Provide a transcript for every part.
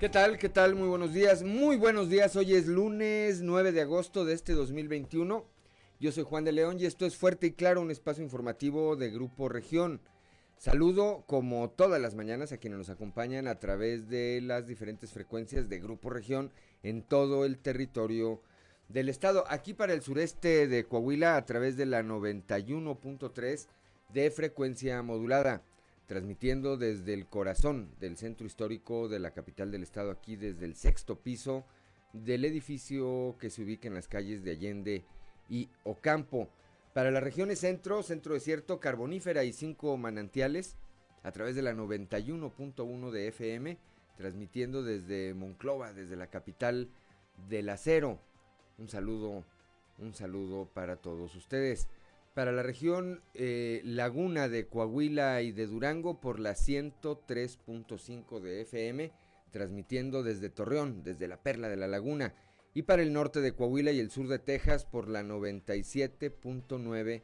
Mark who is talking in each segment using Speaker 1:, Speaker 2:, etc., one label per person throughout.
Speaker 1: ¿Qué tal? ¿Qué tal? Muy buenos días. Muy buenos días. Hoy es lunes 9 de agosto de este 2021. Yo soy Juan de León y esto es Fuerte y Claro, un espacio informativo de Grupo Región. Saludo como todas las mañanas a quienes nos acompañan a través de las diferentes frecuencias de Grupo Región en todo el territorio del estado. Aquí para el sureste de Coahuila a través de la 91.3 de frecuencia modulada transmitiendo desde el corazón del centro histórico de la capital del estado, aquí desde el sexto piso del edificio que se ubica en las calles de Allende y Ocampo. Para las regiones centro, centro desierto, carbonífera y cinco manantiales, a través de la 91.1 de FM, transmitiendo desde Monclova, desde la capital del acero. Un saludo, un saludo para todos ustedes para la región eh, Laguna de Coahuila y de Durango por la 103.5 de FM, transmitiendo desde Torreón, desde la Perla de la Laguna, y para el norte de Coahuila y el sur de Texas por la 97.9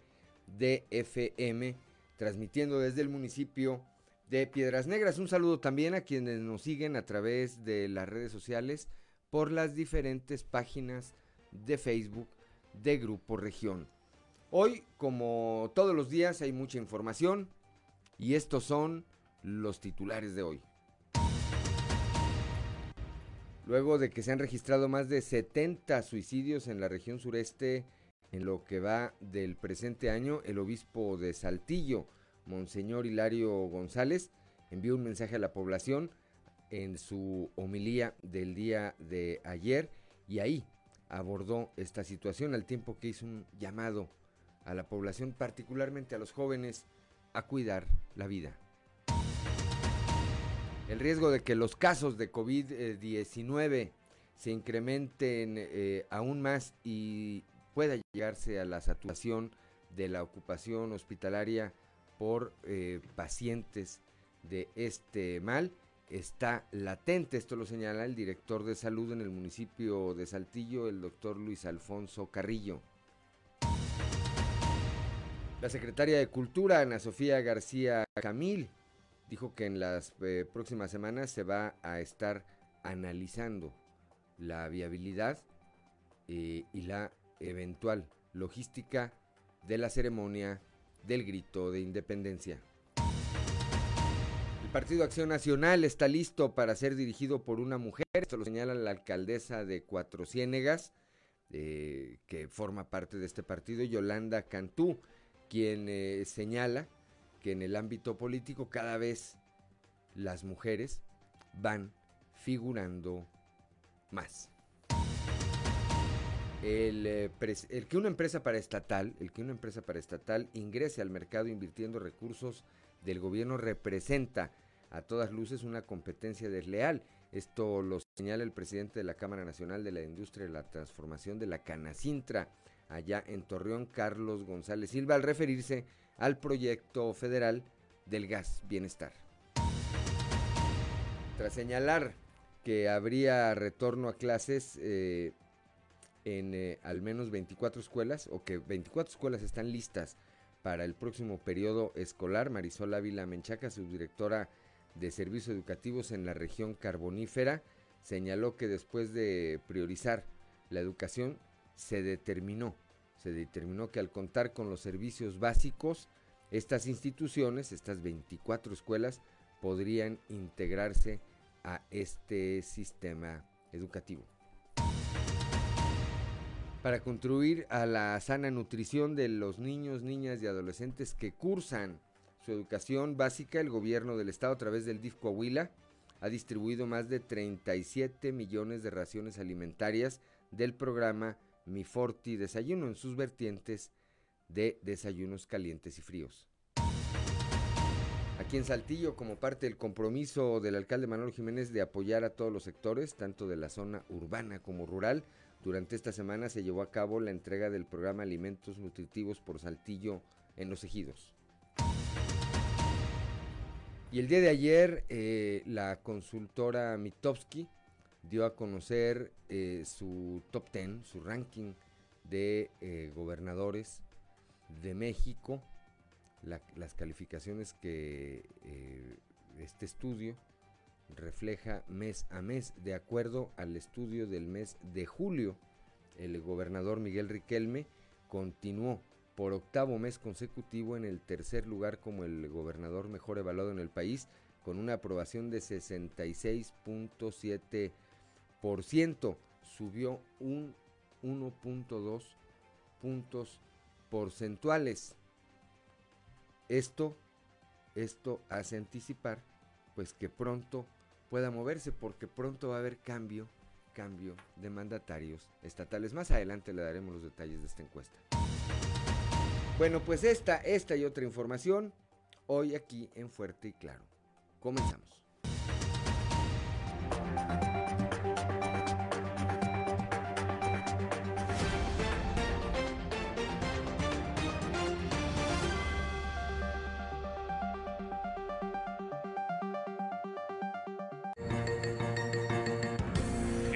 Speaker 1: de FM, transmitiendo desde el municipio de Piedras Negras. Un saludo también a quienes nos siguen a través de las redes sociales por las diferentes páginas de Facebook de Grupo Región. Hoy, como todos los días, hay mucha información y estos son los titulares de hoy. Luego de que se han registrado más de 70 suicidios en la región sureste en lo que va del presente año, el obispo de Saltillo, Monseñor Hilario González, envió un mensaje a la población en su homilía del día de ayer y ahí abordó esta situación al tiempo que hizo un llamado a la población, particularmente a los jóvenes, a cuidar la vida. El riesgo de que los casos de COVID-19 se incrementen eh, aún más y pueda llegarse a la saturación de la ocupación hospitalaria por eh, pacientes de este mal está latente. Esto lo señala el director de salud en el municipio de Saltillo, el doctor Luis Alfonso Carrillo. La secretaria de Cultura, Ana Sofía García Camil, dijo que en las eh, próximas semanas se va a estar analizando la viabilidad eh, y la eventual logística de la ceremonia del grito de independencia. El Partido Acción Nacional está listo para ser dirigido por una mujer, esto lo señala la alcaldesa de Cuatro Ciénegas, eh, que forma parte de este partido, Yolanda Cantú quien eh, señala que en el ámbito político cada vez las mujeres van figurando más. El, eh, el, que una empresa paraestatal, el que una empresa paraestatal ingrese al mercado invirtiendo recursos del gobierno representa a todas luces una competencia desleal. Esto lo señala el presidente de la Cámara Nacional de la Industria y la Transformación de la Canacintra, allá en Torreón, Carlos González Silva, al referirse al proyecto federal del gas bienestar. Tras señalar que habría retorno a clases eh, en eh, al menos 24 escuelas, o que 24 escuelas están listas para el próximo periodo escolar, Marisol Ávila Menchaca, subdirectora de Servicios Educativos en la región carbonífera, señaló que después de priorizar la educación, se determinó, se determinó que al contar con los servicios básicos, estas instituciones, estas 24 escuelas, podrían integrarse a este sistema educativo. Para contribuir a la sana nutrición de los niños, niñas y adolescentes que cursan su educación básica, el gobierno del estado a través del DIF Coahuila ha distribuido más de 37 millones de raciones alimentarias del programa Mi Forti Desayuno en sus vertientes de desayunos calientes y fríos. Aquí en Saltillo, como parte del compromiso del alcalde Manuel Jiménez de apoyar a todos los sectores, tanto de la zona urbana como rural, durante esta semana se llevó a cabo la entrega del programa Alimentos Nutritivos por Saltillo en los ejidos. Y el día de ayer eh, la consultora Mitowski dio a conocer eh, su top 10, su ranking de eh, gobernadores de México, las calificaciones que este estudio refleja mes a mes. De acuerdo al estudio del mes de julio, el gobernador Miguel Riquelme continuó por octavo mes consecutivo en el tercer lugar como el gobernador mejor evaluado en el país, con una aprobación de 66.7%. Subió un 1.2 puntos porcentuales. Esto, esto hace anticipar pues que pronto pueda moverse porque pronto va a haber cambio, cambio de mandatarios estatales. Más adelante le daremos los detalles de esta encuesta. Bueno, pues esta, esta y otra información hoy aquí en Fuerte y Claro. Comenzamos.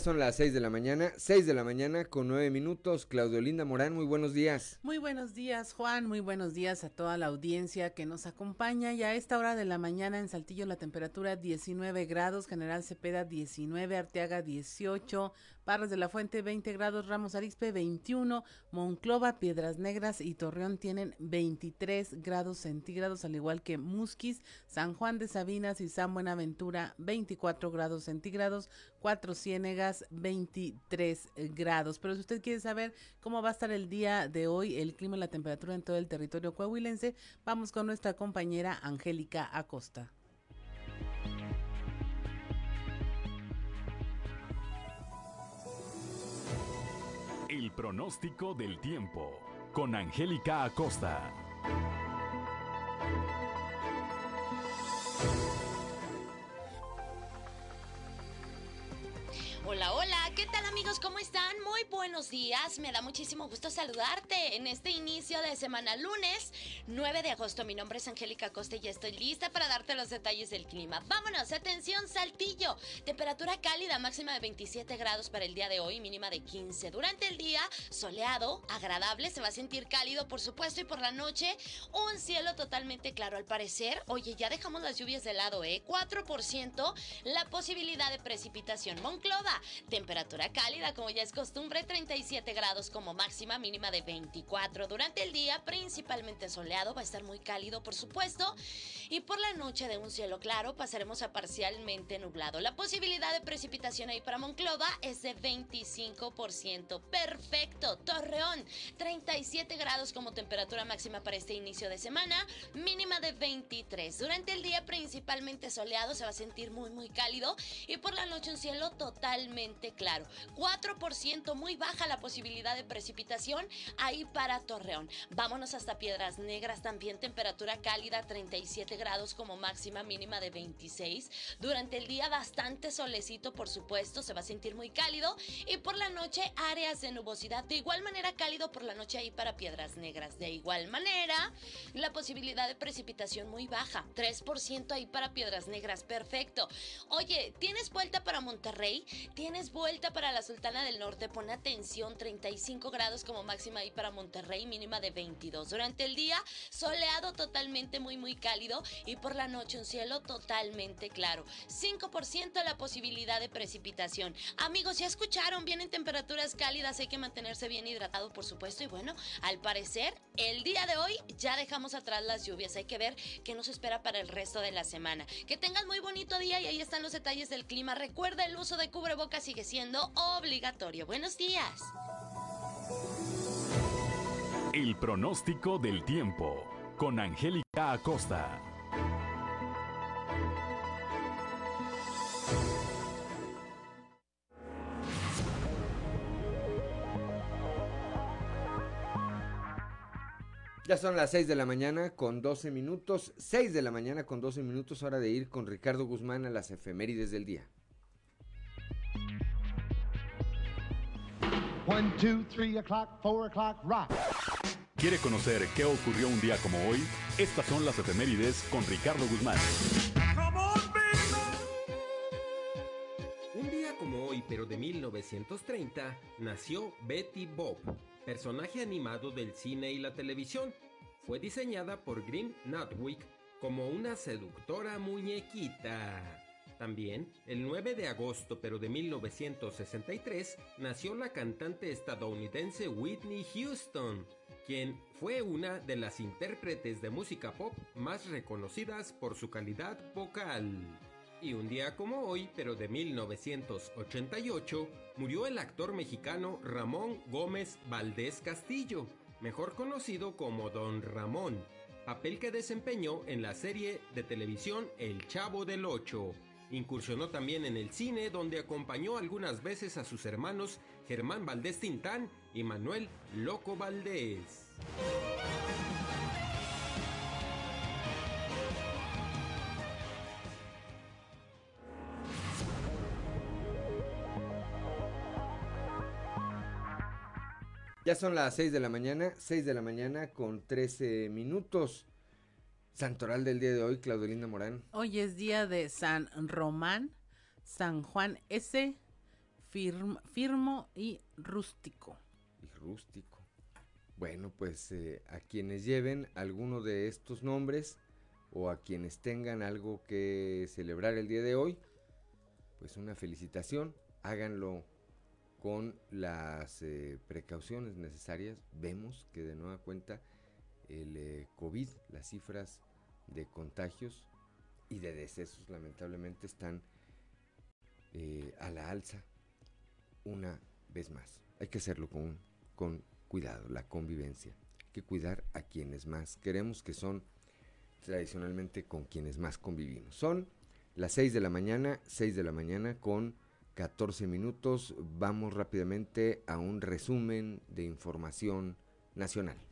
Speaker 1: Son las 6 de la mañana, 6 de la mañana con 9 minutos. Claudio Linda Morán, muy buenos días.
Speaker 2: Muy buenos días, Juan. Muy buenos días a toda la audiencia que nos acompaña. Ya a esta hora de la mañana en Saltillo la temperatura 19 grados, General Cepeda 19, Arteaga 18, Parras de la Fuente 20 grados, Ramos Arizpe 21, Monclova, Piedras Negras y Torreón tienen 23 grados centígrados, al igual que Musquis, San Juan de Sabinas y San Buenaventura 24 grados centígrados, Cuatro Ciénegas 23 grados. Pero si usted quiere saber cómo va a estar el día de hoy, el clima y la temperatura en todo el territorio coahuilense, vamos con nuestra compañera Angélica Acosta.
Speaker 3: El pronóstico del tiempo con Angélica Acosta.
Speaker 4: Hola, hola, ¿qué tal amigos? ¿Cómo están? Muy buenos días. Me da muchísimo gusto saludarte en este inicio de semana lunes 9 de agosto. Mi nombre es Angélica Costa y ya estoy lista para darte los detalles del clima. Vámonos, atención, Saltillo. Temperatura cálida, máxima de 27 grados para el día de hoy, mínima de 15. Durante el día, soleado, agradable, se va a sentir cálido, por supuesto, y por la noche, un cielo totalmente claro. Al parecer, oye, ya dejamos las lluvias de lado, ¿eh? 4% la posibilidad de precipitación. Monclova, Temperatura cálida, como ya es costumbre, 37 grados como máxima, mínima de 24. Durante el día, principalmente soleado, va a estar muy cálido, por supuesto. Y por la noche, de un cielo claro, pasaremos a parcialmente nublado. La posibilidad de precipitación ahí para Monclova es de 25%. Perfecto. Torreón, 37 grados como temperatura máxima para este inicio de semana, mínima de 23. Durante el día, principalmente soleado, se va a sentir muy, muy cálido. Y por la noche, un cielo total claro. 4% muy baja la posibilidad de precipitación ahí para Torreón. Vámonos hasta Piedras Negras, también temperatura cálida, 37 grados como máxima mínima de 26. Durante el día bastante solecito, por supuesto, se va a sentir muy cálido y por la noche áreas de nubosidad. De igual manera cálido por la noche ahí para Piedras Negras. De igual manera, la posibilidad de precipitación muy baja, 3% ahí para Piedras Negras. Perfecto. Oye, ¿tienes vuelta para Monterrey? Tienes vuelta para la Sultana del Norte, pon atención, 35 grados como máxima ahí para Monterrey, mínima de 22. Durante el día, soleado totalmente muy muy cálido y por la noche un cielo totalmente claro. 5% la posibilidad de precipitación. Amigos, ya escucharon, vienen temperaturas cálidas, hay que mantenerse bien hidratado, por supuesto. Y bueno, al parecer, el día de hoy ya dejamos atrás las lluvias. Hay que ver qué nos espera para el resto de la semana. Que tengan muy bonito día y ahí están los detalles del clima. Recuerda el uso de cubrebocas sigue siendo obligatorio. Buenos días.
Speaker 3: El pronóstico del tiempo con Angélica Acosta.
Speaker 1: Ya son las 6 de la mañana con 12 minutos. 6 de la mañana con 12 minutos. Hora de ir con Ricardo Guzmán a las efemérides del día.
Speaker 3: One, two, three o'clock, four o'clock, rock. ¿Quiere conocer qué ocurrió un día como hoy? Estas son las efemérides con Ricardo Guzmán.
Speaker 5: Un día como hoy, pero de 1930, nació Betty Bob, personaje animado del cine y la televisión. Fue diseñada por Green Nutwick como una seductora muñequita. También, el 9 de agosto pero de 1963, nació la cantante estadounidense Whitney Houston, quien fue una de las intérpretes de música pop más reconocidas por su calidad vocal. Y un día como hoy, pero de 1988, murió el actor mexicano Ramón Gómez Valdés Castillo, mejor conocido como Don Ramón, papel que desempeñó en la serie de televisión El Chavo del Ocho. Incursionó también en el cine donde acompañó algunas veces a sus hermanos Germán Valdés Tintán y Manuel Loco Valdés.
Speaker 1: Ya son las 6 de la mañana, 6 de la mañana con 13 minutos. Santoral del día de hoy, Claudelinda Morán.
Speaker 2: Hoy es día de San Román, San Juan S, firmo y rústico.
Speaker 1: Y rústico. Bueno, pues eh, a quienes lleven alguno de estos nombres o a quienes tengan algo que celebrar el día de hoy, pues una felicitación, háganlo con las eh, precauciones necesarias. Vemos que de nueva cuenta el eh, COVID, las cifras de contagios y de decesos lamentablemente están eh, a la alza una vez más. Hay que hacerlo con, con cuidado, la convivencia. Hay que cuidar a quienes más queremos, que son tradicionalmente con quienes más convivimos. Son las 6 de la mañana, 6 de la mañana con 14 minutos. Vamos rápidamente a un resumen de información nacional.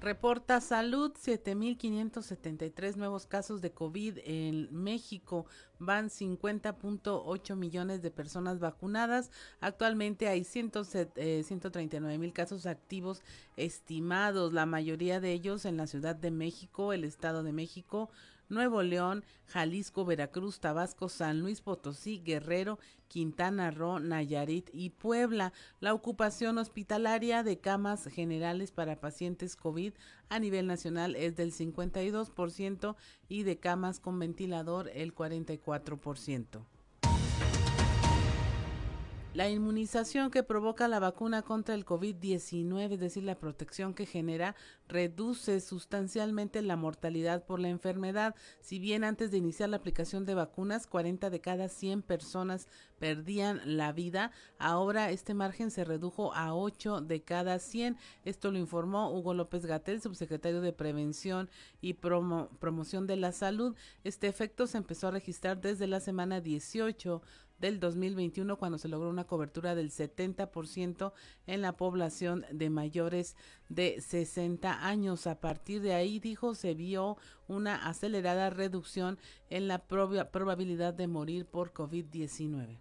Speaker 2: Reporta Salud 7.573 nuevos casos de COVID en México. Van 50.8 millones de personas vacunadas. Actualmente hay 139 mil casos activos estimados, la mayoría de ellos en la Ciudad de México, el Estado de México, Nuevo León, Jalisco, Veracruz, Tabasco, San Luis Potosí, Guerrero, Quintana Roo, Nayarit y Puebla. La ocupación hospitalaria de camas generales para pacientes COVID a nivel nacional es del 52% y de camas con ventilador el 44%. La inmunización que provoca la vacuna contra el COVID-19, es decir, la protección que genera, reduce sustancialmente la mortalidad por la enfermedad. Si bien antes de iniciar la aplicación de vacunas, 40 de cada 100 personas perdían la vida, ahora este margen se redujo a 8 de cada 100. Esto lo informó Hugo López Gatel, subsecretario de Prevención y Promoción de la Salud. Este efecto se empezó a registrar desde la semana 18 del 2021 cuando se logró una cobertura del 70% en la población de mayores de 60 años. A partir de ahí, dijo, se vio una acelerada reducción en la probabilidad de morir por COVID-19.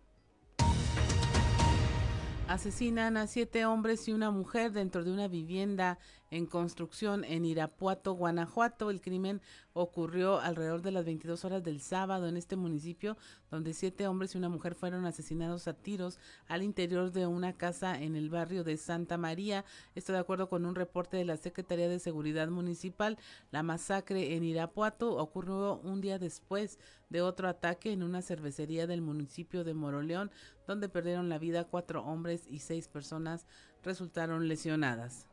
Speaker 2: Asesinan a siete hombres y una mujer dentro de una vivienda en construcción en Irapuato, Guanajuato. El crimen ocurrió alrededor de las 22 horas del sábado en este municipio, donde siete hombres y una mujer fueron asesinados a tiros al interior de una casa en el barrio de Santa María. Esto de acuerdo con un reporte de la Secretaría de Seguridad Municipal. La masacre en Irapuato ocurrió un día después de otro ataque en una cervecería del municipio de Moroleón, donde perdieron la vida cuatro hombres y seis personas resultaron lesionadas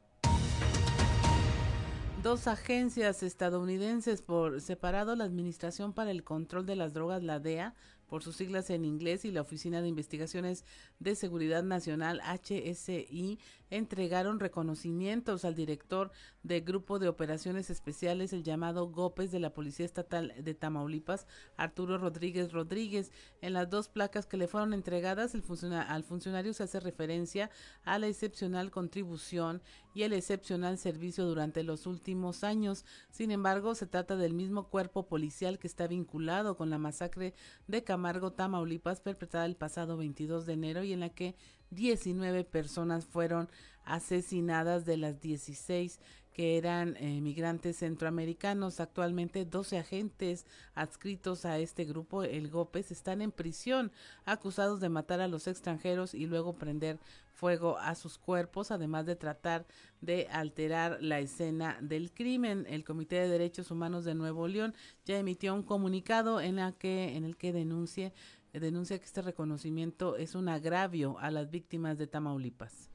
Speaker 2: dos agencias estadounidenses por separado, la Administración para el Control de las Drogas, la DEA, por sus siglas en inglés, y la Oficina de Investigaciones de Seguridad Nacional, HSI, entregaron reconocimientos al director del Grupo de Operaciones Especiales, el llamado GOPES de la Policía Estatal de Tamaulipas, Arturo Rodríguez Rodríguez. En las dos placas que le fueron entregadas, el al funcionario se hace referencia a la excepcional contribución y el excepcional servicio durante los últimos años. Sin embargo, se trata del mismo cuerpo policial que está vinculado con la masacre de Camargo, Tamaulipas, perpetrada el pasado 22 de enero y en la que 19 personas fueron asesinadas de las 16 que eran eh, migrantes centroamericanos. Actualmente 12 agentes adscritos a este grupo, el GOPES, están en prisión acusados de matar a los extranjeros y luego prender fuego a sus cuerpos, además de tratar de alterar la escena del crimen. El Comité de Derechos Humanos de Nuevo León ya emitió un comunicado en, la que, en el que denuncie, denuncia que este reconocimiento es un agravio a las víctimas de Tamaulipas.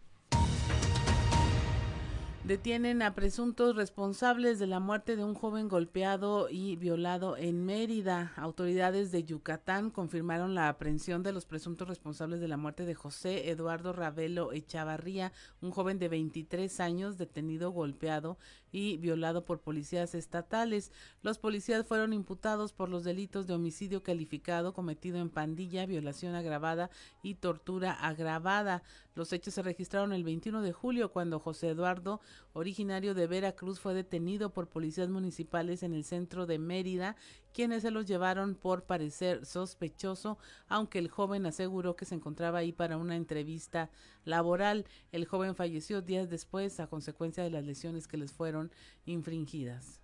Speaker 2: Detienen a presuntos responsables de la muerte de un joven golpeado y violado en Mérida. Autoridades de Yucatán confirmaron la aprehensión de los presuntos responsables de la muerte de José Eduardo Ravelo Echavarría, un joven de 23 años detenido golpeado y violado por policías estatales. Los policías fueron imputados por los delitos de homicidio calificado cometido en pandilla, violación agravada y tortura agravada. Los hechos se registraron el 21 de julio cuando José Eduardo, originario de Veracruz, fue detenido por policías municipales en el centro de Mérida, quienes se los llevaron por parecer sospechoso, aunque el joven aseguró que se encontraba ahí para una entrevista laboral. El joven falleció días después a consecuencia de las lesiones que les fueron infringidas.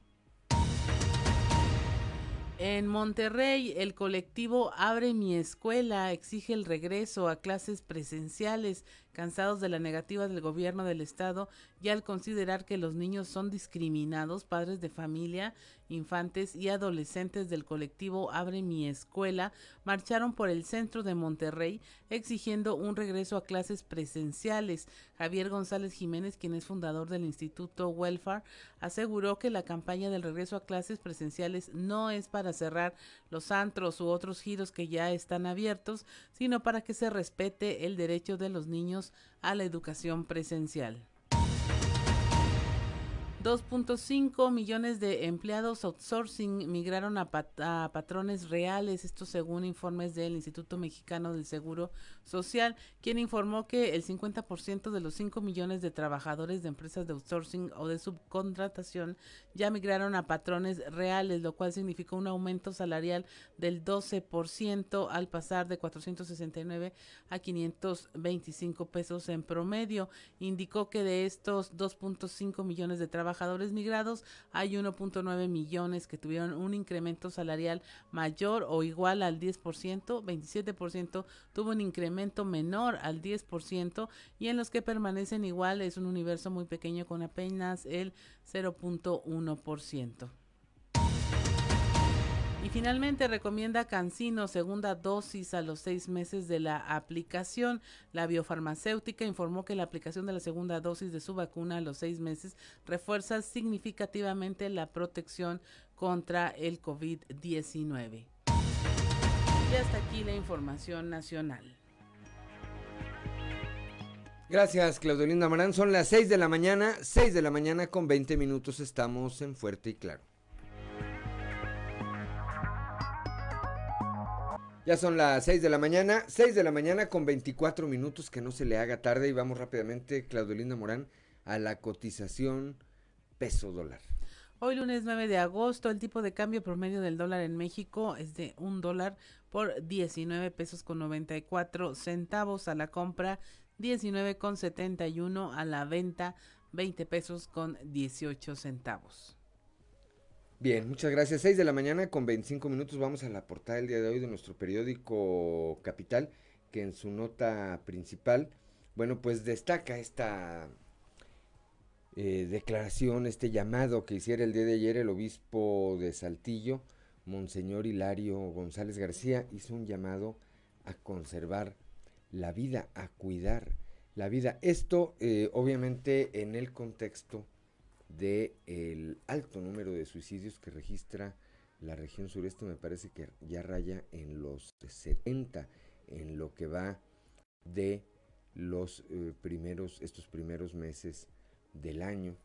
Speaker 2: En Monterrey, el colectivo Abre mi escuela exige el regreso a clases presenciales cansados de la negativa del gobierno del estado y al considerar que los niños son discriminados, padres de familia, infantes y adolescentes del colectivo Abre mi escuela marcharon por el centro de Monterrey exigiendo un regreso a clases presenciales. Javier González Jiménez, quien es fundador del Instituto Welfare, aseguró que la campaña del regreso a clases presenciales no es para cerrar los antros u otros giros que ya están abiertos, sino para que se respete el derecho de los niños a la educación presencial. 2.5 millones de empleados outsourcing migraron a, patrones reales, esto según informes del Instituto Mexicano del Seguro Social, quien informó que el 50% de los 5 millones de trabajadores de empresas de outsourcing o de subcontratación ya migraron a patrones reales, lo cual significó un aumento salarial del 12% al pasar de 469 a 525 pesos en promedio. Indicó que de estos 2.5 millones de trabajadores trabajadores migrados, hay 1.9 millones que tuvieron un incremento salarial mayor o igual al 10%, 27% tuvo un incremento menor al 10% y en los que permanecen igual es un universo muy pequeño con apenas el 0.1%. Y finalmente recomienda Cancino segunda dosis a los seis meses de la aplicación. La biofarmacéutica informó que la aplicación de la segunda dosis de su vacuna a los seis meses refuerza significativamente la protección contra el COVID-19. Y hasta aquí la información nacional.
Speaker 1: Gracias, Claudelinda Marán. Son las 6 de la mañana, 6 de la mañana con 20 minutos. Estamos en Fuerte y Claro. Ya son las 6 de la mañana, 6 de la mañana con 24 minutos, que no se le haga tarde y vamos rápidamente, Claudelinda Morán, a la cotización peso dólar.
Speaker 2: Hoy lunes 9 de agosto, el tipo de cambio promedio del dólar en México es de un dólar por 19 pesos con 94 centavos a la compra, 19 con 71 a la venta, 20 pesos con 18 centavos.
Speaker 1: Bien, muchas gracias. 6 de la mañana con 25 minutos vamos a la portada del día de hoy de nuestro periódico Capital, que en su nota principal, bueno, pues destaca esta eh, declaración, este llamado que hiciera el día de ayer el obispo de Saltillo, Monseñor Hilario González García, hizo un llamado a conservar la vida, a cuidar la vida. Esto eh, obviamente en el contexto del el alto número de suicidios que registra la región sureste, me parece que ya raya en los 70 en lo que va de los eh, primeros, estos primeros meses del año.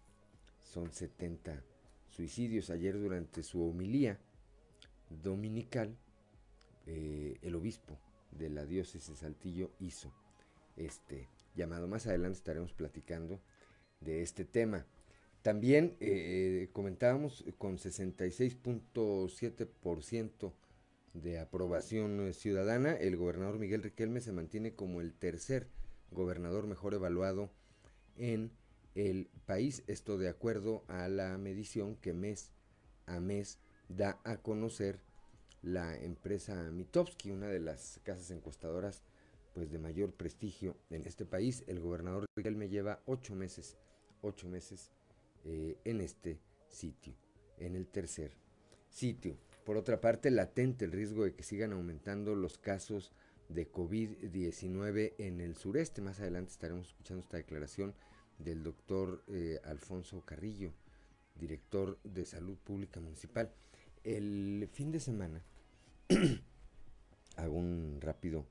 Speaker 1: Son 70 suicidios. Ayer durante su homilía dominical, eh, el obispo de la diócesis de Saltillo hizo este llamado. Más adelante estaremos platicando de este tema. También eh, comentábamos con 66.7% de aprobación ciudadana, el gobernador Miguel Riquelme se mantiene como el tercer gobernador mejor evaluado en el país. Esto de acuerdo a la medición que mes a mes da a conocer la empresa Mitowski, una de las casas encuestadoras pues de mayor prestigio en este país. El gobernador Riquelme lleva ocho meses, ocho meses eh, en este sitio, en el tercer sitio. Por otra parte, latente el riesgo de que sigan aumentando los casos de COVID-19 en el sureste. Más adelante estaremos escuchando esta declaración del doctor eh, Alfonso Carrillo, director de Salud Pública Municipal. El fin de semana, hago un rápido,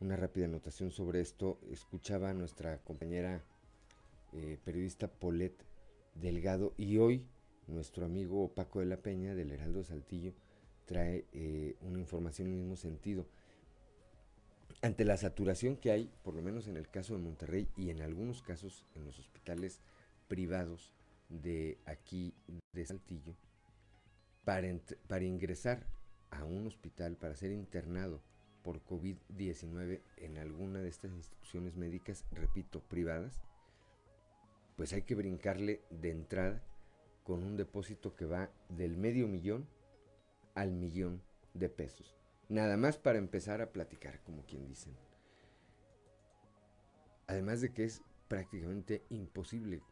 Speaker 1: una rápida anotación sobre esto. Escuchaba a nuestra compañera eh, periodista Polet Delgado y hoy nuestro amigo Paco de la Peña del Heraldo Saltillo trae eh, una información en el mismo sentido. Ante la saturación que hay, por lo menos en el caso de Monterrey y en algunos casos en los hospitales privados de aquí de Saltillo, para, para ingresar a un hospital, para ser internado por COVID-19 en alguna de estas instituciones médicas, repito, privadas, pues hay que brincarle de entrada con un depósito que va del medio millón al millón de pesos. Nada más para empezar a platicar, como quien dicen. Además de que es prácticamente imposible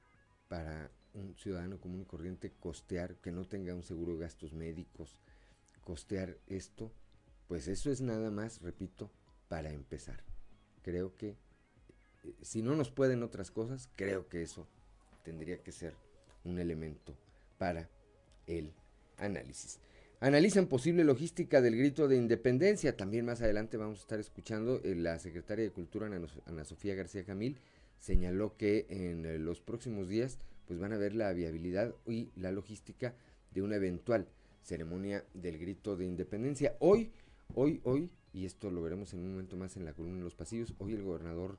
Speaker 1: para un ciudadano común y corriente costear, que no tenga un seguro de gastos médicos, costear esto, pues eso es nada más, repito, para empezar. Creo que si no nos pueden otras cosas, creo que eso tendría que ser un elemento para el análisis. Analizan posible logística del grito de independencia. También más adelante vamos a estar escuchando eh, la secretaria de Cultura, Ana, Sofía García Camil, señaló que en eh, los próximos días pues van a ver la viabilidad y la logística de una eventual ceremonia del grito de independencia. Hoy, hoy, hoy, y esto lo veremos en un momento más en la columna de los pasillos, hoy el gobernador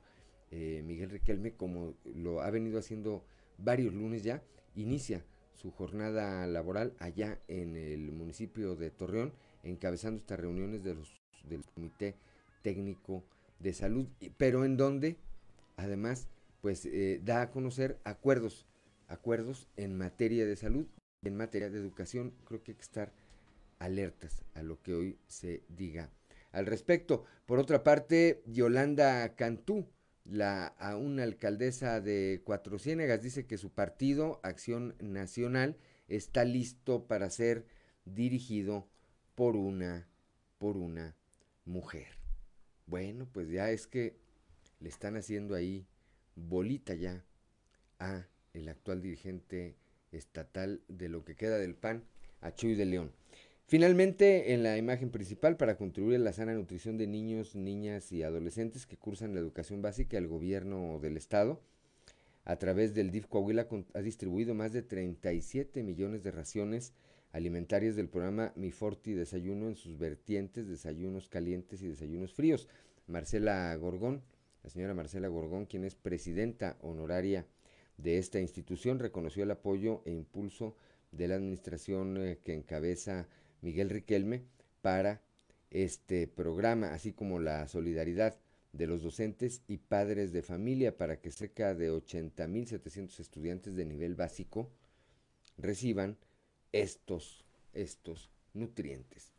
Speaker 1: eh, Miguel Riquelme, como lo ha venido haciendo varios lunes ya, inicia su jornada laboral allá en el municipio de Torreón, encabezando estas reuniones de los, del Comité Técnico de Salud, pero en donde además pues eh, da a conocer acuerdos, acuerdos en materia de salud, en materia de educación, creo que hay que estar alertas a lo que hoy se diga al respecto. Por otra parte, Yolanda Cantú, la, a una alcaldesa de Cuatro Ciénegas dice que su partido, Acción Nacional, está listo para ser dirigido por una, por una mujer. Bueno, pues ya es que le están haciendo ahí bolita ya a el actual dirigente estatal de lo que queda del PAN, a Chuy de León. Finalmente, en la imagen principal, para contribuir a la sana nutrición de niños, niñas y adolescentes que cursan la educación básica, el gobierno del Estado, a través del DIF Coahuila, ha distribuido más de 37 millones de raciones alimentarias del programa Mi Forti Desayuno en sus vertientes, desayunos calientes y desayunos fríos. Marcela Gorgón, la señora Marcela Gorgón, quien es presidenta honoraria de esta institución, reconoció el apoyo e impulso de la administración eh, que encabeza Miguel Riquelme para este programa, así como la solidaridad de los docentes y padres de familia para que cerca de 80.700 estudiantes de nivel básico reciban estos, estos nutrientes.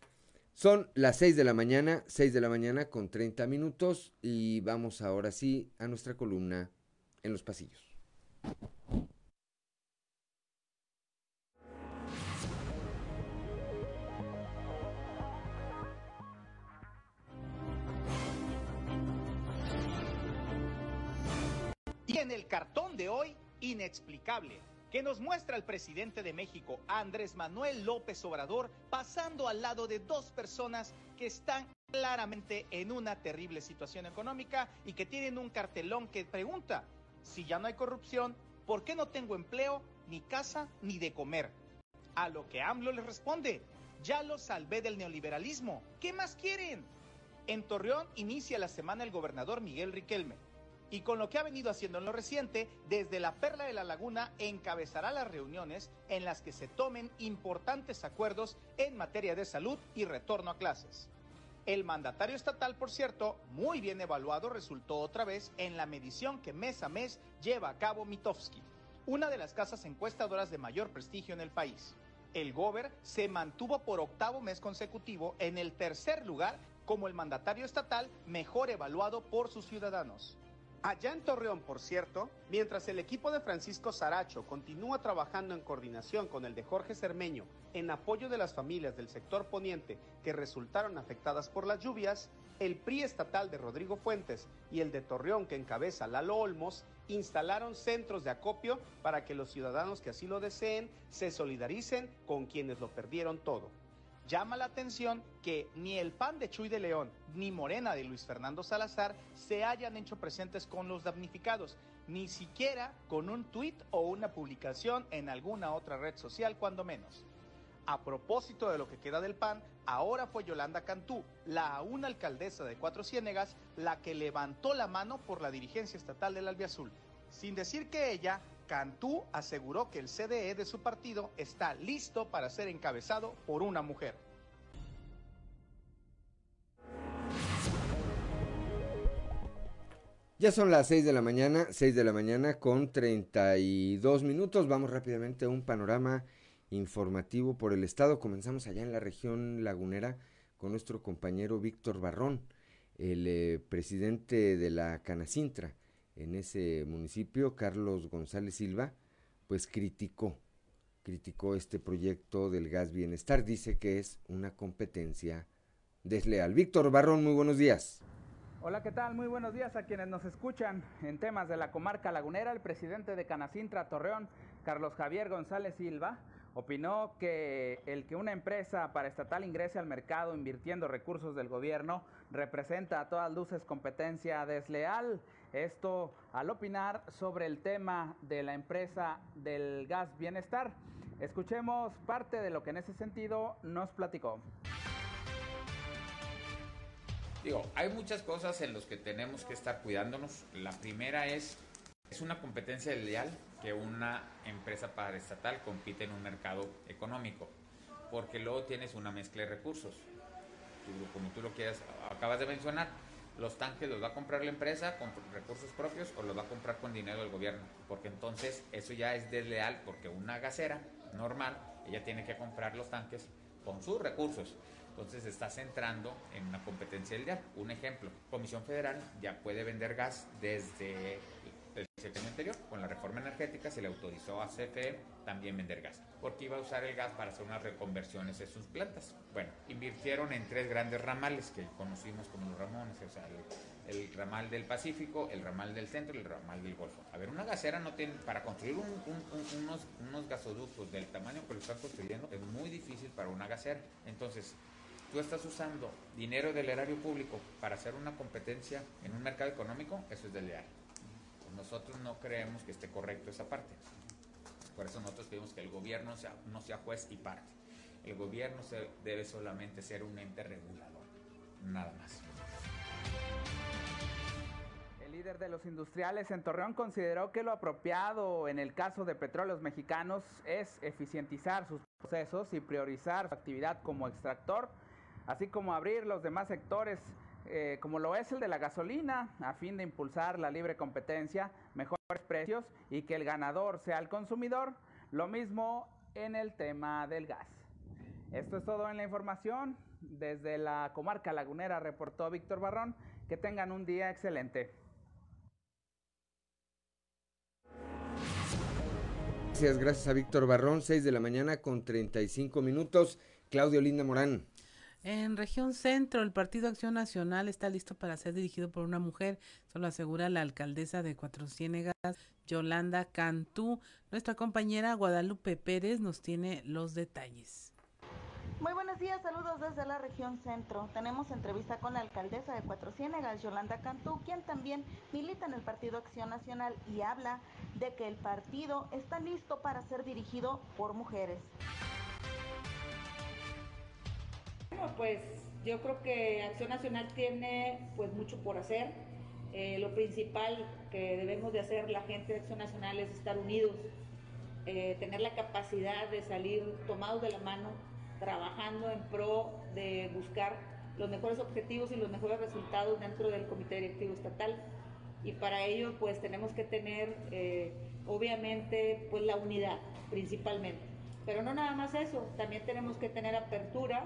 Speaker 1: Son las 6 de la mañana, 6 de la mañana con 30 minutos y vamos ahora sí a nuestra columna en los pasillos.
Speaker 6: Inexplicable, que nos muestra el presidente de México, Andrés Manuel López Obrador, pasando al lado de dos personas que están claramente en una terrible situación económica y que tienen un cartelón que pregunta, si ya no hay corrupción, ¿por qué no tengo empleo, ni casa, ni de comer? A lo que AMLO les responde, ya lo salvé del neoliberalismo, ¿qué más quieren? En Torreón inicia la semana el gobernador Miguel Riquelme y con lo que ha venido haciendo en lo reciente, desde la Perla de la Laguna encabezará las reuniones en las que se tomen importantes acuerdos en materia de salud y retorno a clases. El mandatario estatal, por cierto, muy bien evaluado, resultó otra vez en la medición que mes a mes lleva a cabo Mitofsky, una de las casas encuestadoras de mayor prestigio en el país. El Gober se mantuvo por octavo mes consecutivo en el tercer lugar como el mandatario estatal mejor evaluado por sus ciudadanos. Allá en Torreón, por cierto, mientras el equipo de Francisco Saracho continúa trabajando en coordinación con el de Jorge Cermeño en apoyo de las familias del sector poniente que resultaron afectadas por las lluvias, el PRI estatal de Rodrigo Fuentes y el de Torreón que encabeza Lalo Olmos instalaron centros de acopio para que los ciudadanos que así lo deseen se solidaricen con quienes lo perdieron todo. Llama la atención que ni el PAN de Chuy de León ni Morena de Luis Fernando Salazar se hayan hecho presentes con los damnificados, ni siquiera con un tuit o una publicación en alguna otra red social, cuando menos. A propósito de lo que queda del PAN, ahora fue Yolanda Cantú, la aún alcaldesa de Cuatro Ciénegas, la que levantó la mano por la dirigencia estatal del Albiazul. Sin decir que ella Cantú aseguró que el CDE de su partido está listo para ser encabezado por una mujer.
Speaker 1: Ya son las 6 de la mañana, 6 de la mañana con 32 minutos. Vamos rápidamente a un panorama informativo por el estado. Comenzamos allá en la región lagunera con nuestro compañero Víctor Barrón, el eh, presidente de la Canacintra en ese municipio, Carlos González Silva, pues criticó, criticó este proyecto del gas bienestar, dice que es una competencia desleal. Víctor Barrón, muy buenos días.
Speaker 7: Hola, ¿qué tal? Muy buenos días a quienes nos escuchan en temas de la comarca lagunera. El presidente de Canacintra Torreón, Carlos Javier González Silva, opinó que el que una empresa paraestatal ingrese al mercado invirtiendo recursos del gobierno representa a todas luces competencia desleal. Esto al opinar sobre el tema de la empresa del gas bienestar. Escuchemos parte de lo que en ese sentido nos platicó.
Speaker 8: Digo, hay muchas cosas en las que tenemos que estar cuidándonos. La primera es, es una competencia leal que una empresa paraestatal compite en un mercado económico, porque luego tienes una mezcla de recursos. como tú lo quieras, acabas de mencionar, los tanques los va a comprar la empresa con recursos propios o los va a comprar con dinero del gobierno, porque entonces eso ya es desleal, porque una gasera normal, ella tiene que comprar los tanques con sus recursos. Entonces estás entrando en una competencia desleal. Un ejemplo, Comisión Federal ya puede vender gas desde el sexenio anterior, con la reforma energética se le autorizó a CFE también vender gas, porque iba a usar el gas para hacer unas reconversiones en sus plantas. Bueno, invirtieron en tres grandes ramales que conocimos como los ramones, o sea, el, ramal del Pacífico, el ramal del centro y el ramal del Golfo. A ver, una gasera no tiene, para construir unos, gasoductos del tamaño que lo están construyendo, es muy difícil para una gasera. Entonces, tú estás usando dinero del erario público para hacer una competencia en un mercado económico, eso es desleal. Nosotros no creemos que esté correcto esa parte. Por eso nosotros pedimos que el gobierno no sea juez y parte. El gobierno debe solamente ser un ente regulador, nada más.
Speaker 7: El líder de los industriales en Torreón consideró que lo apropiado en el caso de petróleos mexicanos es eficientizar sus procesos y priorizar su actividad como extractor, así como abrir los demás sectores eh, como lo es el de la gasolina, a fin de impulsar la libre competencia, mejores precios y que el ganador sea el consumidor. Lo mismo en el tema del gas. Esto es todo en la información. Desde la comarca lagunera reportó Víctor Barrón. Que tengan un día excelente.
Speaker 1: Gracias, gracias a Víctor Barrón, 6 de la mañana con 35 minutos. Claudio Linda Morán.
Speaker 2: En región centro, el Partido Acción Nacional está listo para ser dirigido por una mujer, solo asegura la alcaldesa de Cuatro Ciénegas, Yolanda Cantú. Nuestra compañera Guadalupe Pérez nos tiene los detalles.
Speaker 9: Muy buenos días, saludos desde la región centro. Tenemos entrevista con la alcaldesa de Cuatro Ciénegas, Yolanda Cantú, quien también milita en el Partido Acción Nacional y habla de que el partido está listo para ser dirigido por mujeres.
Speaker 10: Bueno, pues yo creo que Acción Nacional tiene pues mucho por hacer. Eh, lo principal que debemos de hacer la gente de Acción Nacional es estar unidos, eh, tener la capacidad de salir tomados de la mano, trabajando en pro de buscar los mejores objetivos y los mejores resultados dentro del Comité Directivo Estatal. Y para ello, pues tenemos que tener, eh, obviamente, pues la unidad principalmente. Pero no nada más eso, también tenemos que tener apertura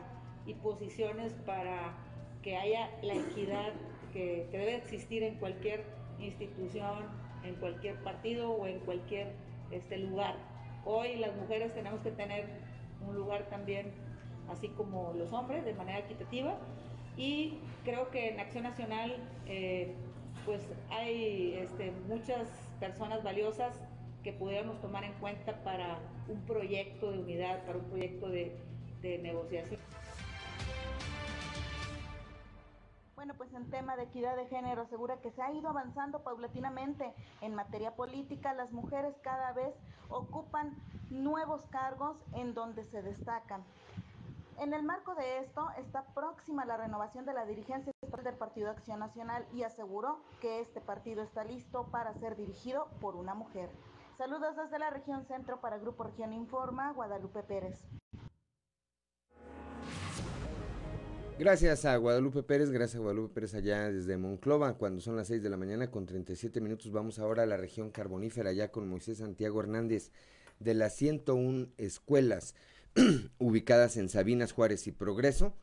Speaker 10: y posiciones para que haya la equidad que, debe existir en cualquier institución, en cualquier partido o en cualquier este, lugar. Hoy las mujeres tenemos que tener un lugar también, así como los hombres, de manera equitativa. Y creo que en Acción Nacional, eh, pues hay este, muchas personas valiosas que pudiéramos tomar en cuenta para un proyecto de unidad, para un proyecto de, de negociación.
Speaker 9: Bueno, pues en tema de equidad de género asegura que se ha ido avanzando paulatinamente en materia política. Las mujeres cada vez ocupan nuevos cargos en donde se destacan. En el marco de esto está próxima la renovación de la dirigencia del Partido Acción Nacional y aseguró que este partido está listo para ser dirigido por una mujer. Saludos desde la región centro para Grupo Región Informa, Guadalupe Pérez.
Speaker 1: Gracias a Guadalupe Pérez, gracias a Guadalupe Pérez allá desde Monclova, cuando son las 6 de la mañana con 37 minutos. Vamos ahora a la región carbonífera, ya con Moisés Santiago Hernández, de las 101 escuelas ubicadas en Sabinas, Juárez y Progreso.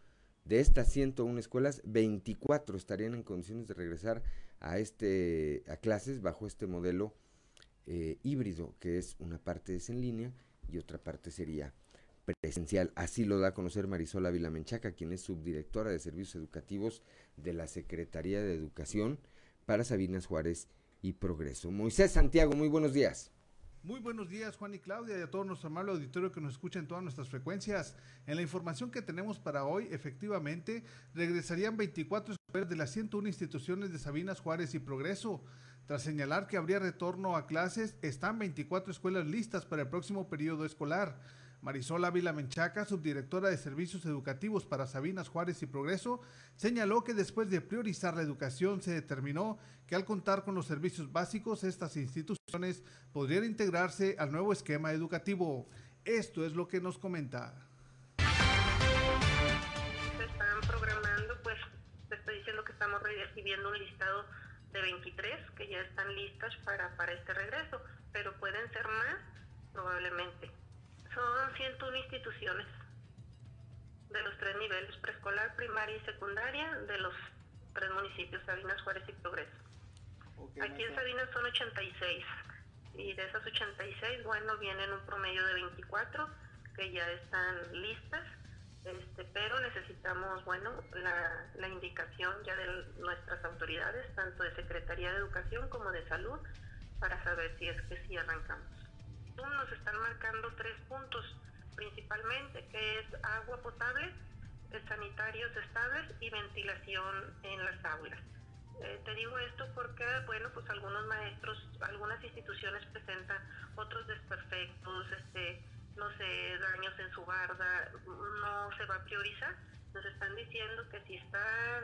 Speaker 1: De estas 101 escuelas, 24 estarían en condiciones de regresar a, este, a clases bajo este modelo eh, híbrido, que es una parte es en línea y otra parte sería presencial. Así lo da a conocer Marisol Ávila Menchaca, quien es subdirectora de Servicios Educativos de la Secretaría de Educación para Sabinas Juárez y Progreso. Moisés Santiago, muy buenos días.
Speaker 11: Muy buenos días Juan y Claudia y a todo nuestro amable auditorio que nos escucha en todas nuestras frecuencias. En la información que tenemos para hoy, efectivamente, regresarían 24 escuelas de las 101 instituciones de Sabinas Juárez y Progreso. Tras señalar que habría retorno a clases, están 24 escuelas listas para el próximo periodo escolar. Marisol Ávila Menchaca, subdirectora de Servicios Educativos para Sabinas Juárez y Progreso, señaló que después de priorizar la educación se determinó que al contar con los servicios básicos estas instituciones podrían integrarse al nuevo esquema educativo. Esto es lo que nos comenta.
Speaker 12: Se están programando, pues te estoy diciendo que estamos recibiendo un listado de 23 que ya están listas para, para este regreso, pero pueden ser más probablemente. Son 101 instituciones de los tres niveles, preescolar, primaria y secundaria, de los tres municipios, Sabinas, Juárez y Progreso. Aquí en Sabinas son 86 y de esas 86, bueno, vienen un promedio de 24 que ya están listas, este, pero necesitamos, bueno, la, la indicación ya de nuestras autoridades, tanto de Secretaría de Educación como de Salud, para saber si es que sí arrancamos nos están marcando tres puntos principalmente, que es agua potable, sanitarios estables y ventilación en las aulas. Eh, te digo esto porque, bueno, pues algunos maestros, algunas instituciones presentan otros desperfectos, este, no sé, daños en su barda, no se va a priorizar. Nos están diciendo que si están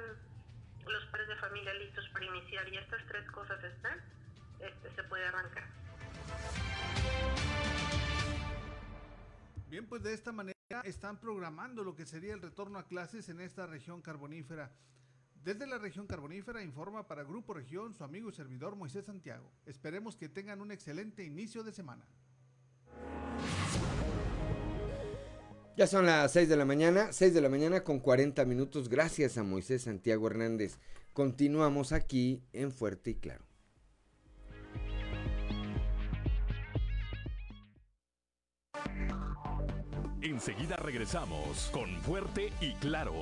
Speaker 12: los padres de familia listos para iniciar y estas tres cosas están, este, se puede arrancar.
Speaker 11: Bien, pues de esta manera están programando lo que sería el retorno a clases en esta región carbonífera. Desde la región carbonífera informa para Grupo Región su amigo y servidor Moisés Santiago. Esperemos que tengan un excelente inicio de semana.
Speaker 1: Ya son las 6 de la mañana, 6 de la mañana con 40 minutos. Gracias a Moisés Santiago Hernández. Continuamos aquí en Fuerte y Claro.
Speaker 3: Enseguida regresamos con Fuerte y Claro.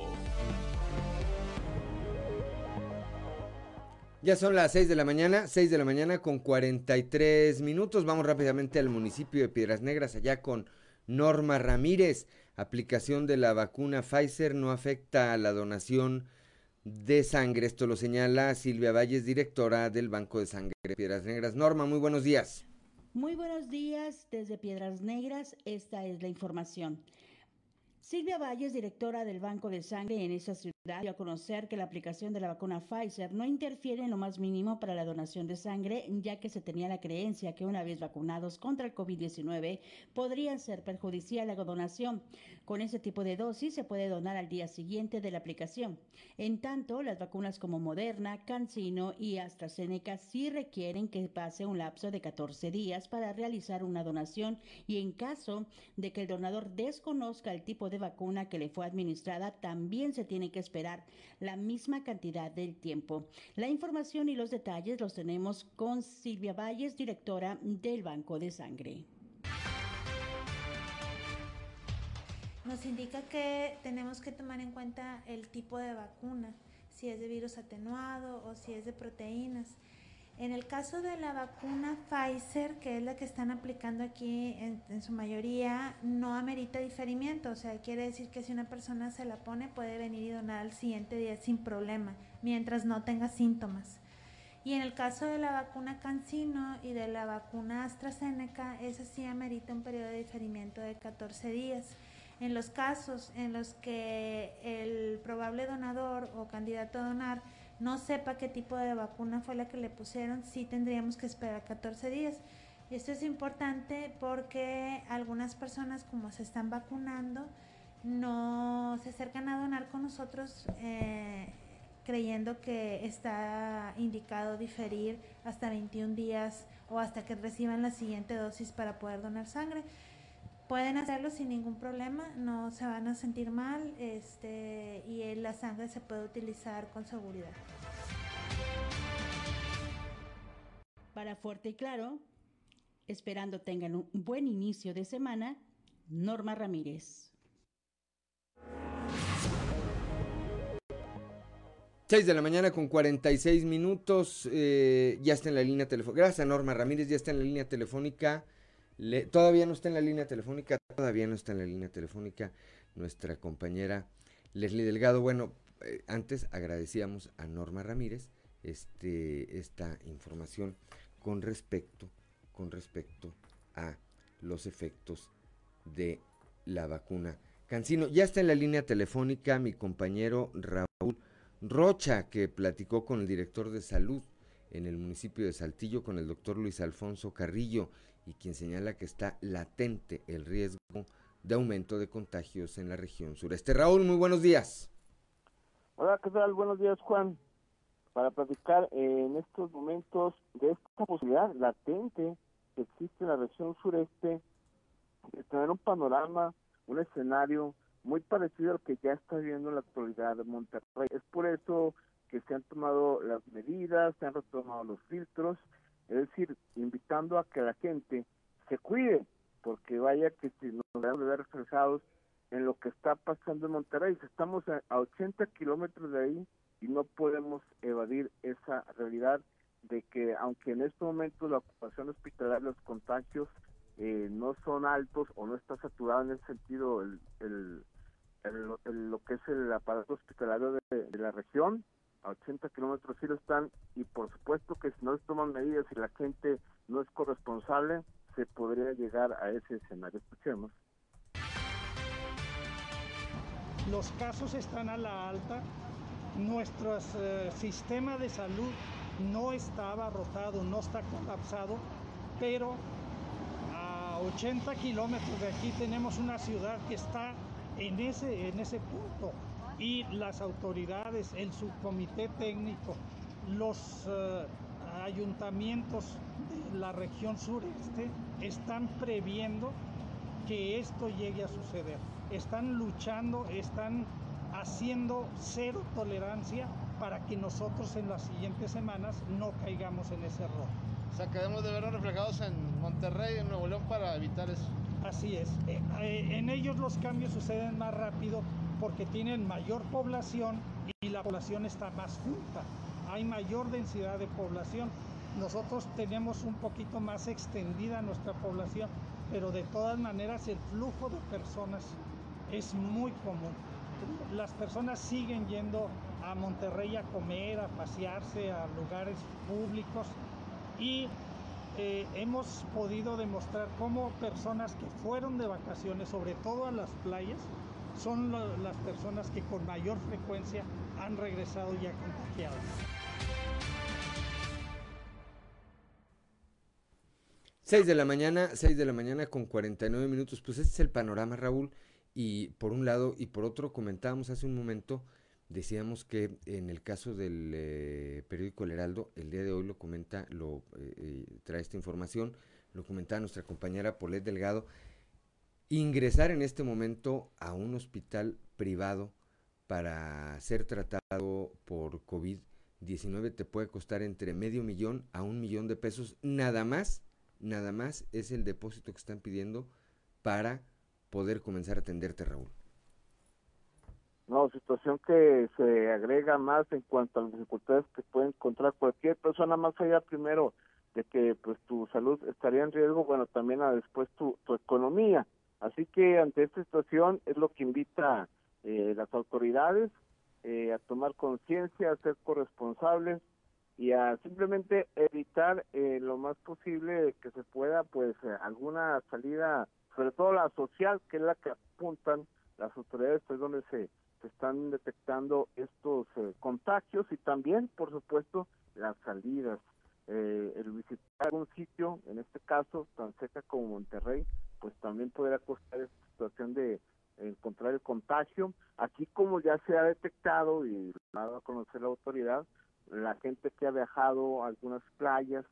Speaker 1: Ya son las 6 de la mañana, 6 de la mañana con 43 minutos. Vamos rápidamente al municipio de Piedras Negras, allá con Norma Ramírez. Aplicación de la vacuna Pfizer no afecta a la donación de sangre. Esto lo señala Silvia Valles, directora del Banco de Sangre de Piedras Negras. Norma, muy buenos días.
Speaker 13: Muy buenos días desde Piedras Negras, esta es la información. Silvia Valles, directora del Banco de Sangre en esa ciudad, dio a conocer que la aplicación de la vacuna Pfizer no interfiere en lo más mínimo para la donación de sangre, ya que se tenía la creencia que una vez vacunados contra el COVID-19 podría ser perjudicial la donación. Con ese tipo de dosis se puede donar al día siguiente de la aplicación. En tanto, las vacunas como Moderna, CanSino y AstraZeneca sí requieren que pase un lapso de 14 días para realizar una donación y en caso de que el donador desconozca el tipo de vacuna que le fue administrada, también se tiene que esperar la misma cantidad del tiempo. La información y los detalles los tenemos con Silvia Valles, directora del Banco de Sangre.
Speaker 14: Nos indica que tenemos que tomar en cuenta el tipo de vacuna, si es de virus atenuado o si es de proteínas. En el caso de la vacuna Pfizer, que es la que están aplicando aquí en, su mayoría, no amerita diferimiento. O sea, quiere decir que si una persona se la pone, puede venir y donar al siguiente día sin problema, mientras no tenga síntomas. Y en el caso de la vacuna CanSino y de la vacuna AstraZeneca, esa sí amerita un periodo de diferimiento de 14 días. En los casos en los que el probable donador o candidato a donar no sepa qué tipo de vacuna fue la que le pusieron, sí tendríamos que esperar 14 días. Y esto es importante porque algunas personas como se están vacunando no se acercan a donar con nosotros eh, creyendo que está indicado diferir hasta 21 días o hasta que reciban la siguiente dosis para poder donar sangre pueden hacerlo sin ningún problema, no se van a sentir mal este, y la sangre se puede utilizar con seguridad.
Speaker 13: Para Fuerte y Claro, esperando tengan un buen inicio de semana, Norma Ramírez.
Speaker 1: 6 de la mañana con 46 minutos, eh, ya está en la línea telefónica. Gracias, Norma Ramírez, ya está en la línea telefónica todavía no está en la línea telefónica, todavía no está en la línea telefónica nuestra compañera Leslie Delgado. Bueno, eh, antes agradecíamos a Norma Ramírez este, esta información con respecto, con respecto a los efectos de la vacuna. Cancino, ya está en la línea telefónica mi compañero Raúl Rocha, que platicó con el director de salud en el municipio de Saltillo, con el doctor Luis Alfonso Carrillo y quien señala que está latente el riesgo de aumento de contagios en la región sureste. Raúl, muy buenos días.
Speaker 15: Hola, ¿qué tal? Buenos días, Juan. Para platicar en estos momentos de esta posibilidad latente que existe en la región sureste de tener un panorama, un escenario muy parecido al que ya está viendo en la actualidad de Monterrey. Es por eso que se han tomado las medidas, se han retomado los filtros es decir, invitando a que la gente se cuide, porque vaya que si nos vamos a ver reflejados en lo que está pasando en Monterrey. Estamos a, 80 kilómetros de ahí y no podemos evadir esa realidad de que aunque en este momento la ocupación hospitalaria, los contagios eh, no son altos o no está saturado en ese sentido el, el, lo que es el aparato hospitalario de la región, a 80 kilómetros sí lo están y por supuesto que si no se toman medidas y la gente no es corresponsable, se podría llegar a ese escenario. Escuchemos.
Speaker 16: Los casos están a la alta, nuestro eh, sistema de salud no está abarrotado, no está colapsado, pero a 80 kilómetros de aquí tenemos una ciudad que está en ese, en ese punto y las autoridades, el subcomité técnico, los eh, ayuntamientos de la región sureste están previendo que esto llegue a suceder. Están luchando, están haciendo cero tolerancia para que nosotros en las siguientes semanas no caigamos en ese error.
Speaker 17: O sea, que debemos de vernos reflejados en Monterrey, en Nuevo León, para evitar eso.
Speaker 16: Así es. Eh, eh, en ellos los cambios suceden más rápido porque tienen mayor población y la población está más junta. Hay mayor densidad de población. Nosotros tenemos un poquito más extendida nuestra población, pero de todas maneras el flujo de personas es muy común. Las personas siguen yendo a Monterrey a comer, a pasearse, a lugares públicos y eh, hemos podido demostrar cómo personas que fueron de vacaciones, sobre todo a las playas, son las personas que con mayor frecuencia han regresado ya contagiadas.
Speaker 1: Seis de la mañana, 6 de la mañana con 49 minutos. Pues este es el panorama, Raúl. Y por un lado y por otro, comentábamos hace un momento, decíamos que en el caso del eh, periódico El Heraldo, el día de hoy lo comenta, lo eh, eh, trae esta información, lo comentaba nuestra compañera Polet Delgado, ingresar en este momento a un hospital privado para ser tratado por COVID-19 te puede costar entre medio millón a un millón de pesos, nada más, nada más es el depósito que están pidiendo para poder comenzar a atenderte, Raúl.
Speaker 15: No, situación que se agrega más en cuanto a las dificultades que puede encontrar cualquier persona, más allá primero de que pues tu salud estaría en riesgo, bueno, también a después tu, tu economía. Así que ante esta situación es lo que invita eh, las autoridades eh, a tomar conciencia, a ser corresponsables y a simplemente evitar eh, lo más posible que se pueda, pues, alguna salida, sobre todo la social, que es la que apuntan las autoridades, pues, donde se, se están detectando estos contagios y también, por supuesto, las salidas. el visitar un sitio, en este caso, tan cerca como Monterrey, pues también podría costar esta situación de encontrar el contagio. Aquí como ya se ha detectado y lo ha dado a conocer la autoridad, la gente que ha viajado a algunas playas,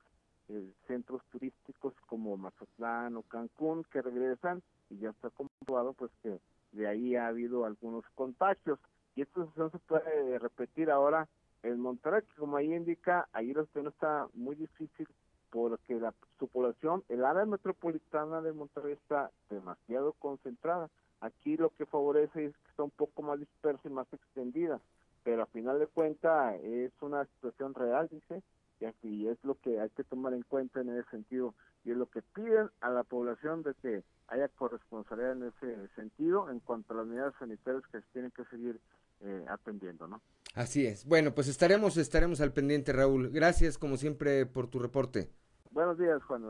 Speaker 15: eh, centros turísticos como Mazatlán o Cancún, que regresan y ya está comprobado pues que de ahí ha habido algunos contagios. Y esta situación se puede repetir ahora en Monterrey, que como ahí indica, ahí la situación está muy difícil porque la, su población, el área metropolitana de Monterrey está demasiado concentrada. Aquí lo que favorece es que está un poco más dispersa y más extendida, pero a final de cuentas es una situación real, dice, y aquí es lo que hay que tomar en cuenta en ese sentido, y es lo que piden a la población de que haya corresponsabilidad en ese sentido en cuanto a las medidas sanitarias que se tienen que seguir eh, atendiendo, ¿no?
Speaker 1: Así es. Bueno, pues estaremos, estaremos al pendiente, Raúl. Gracias, como siempre, por tu reporte.
Speaker 15: Buenos días, Juan.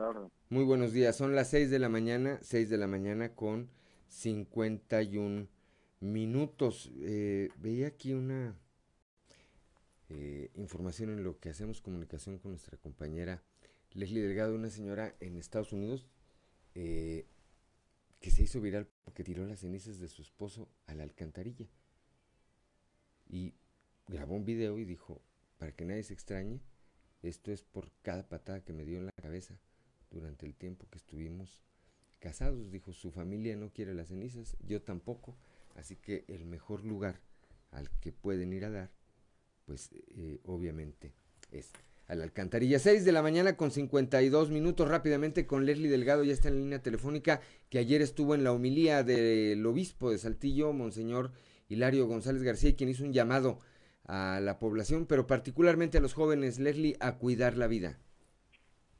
Speaker 1: Muy buenos días. Son las 6 de la mañana, 6 de la mañana con 51 minutos. Eh, veía aquí una eh, información en lo que hacemos comunicación con nuestra compañera Leslie Delgado, una señora en Estados Unidos eh, que se hizo viral porque tiró las cenizas de su esposo a la alcantarilla. Y grabó un video y dijo, para que nadie se extrañe, esto es por cada patada que me dio en la cabeza durante el tiempo que estuvimos casados. Dijo, su familia no quiere las cenizas, yo tampoco, así que el mejor lugar al que pueden ir a dar, pues eh, obviamente es a la alcantarilla. 6 de la mañana con 52 minutos rápidamente con Leslie Delgado, ya está en línea telefónica, que ayer estuvo en la homilía del obispo de Saltillo, Monseñor Hilario González García, quien hizo un llamado a la población, pero particularmente a los jóvenes, Leslie, a cuidar la vida.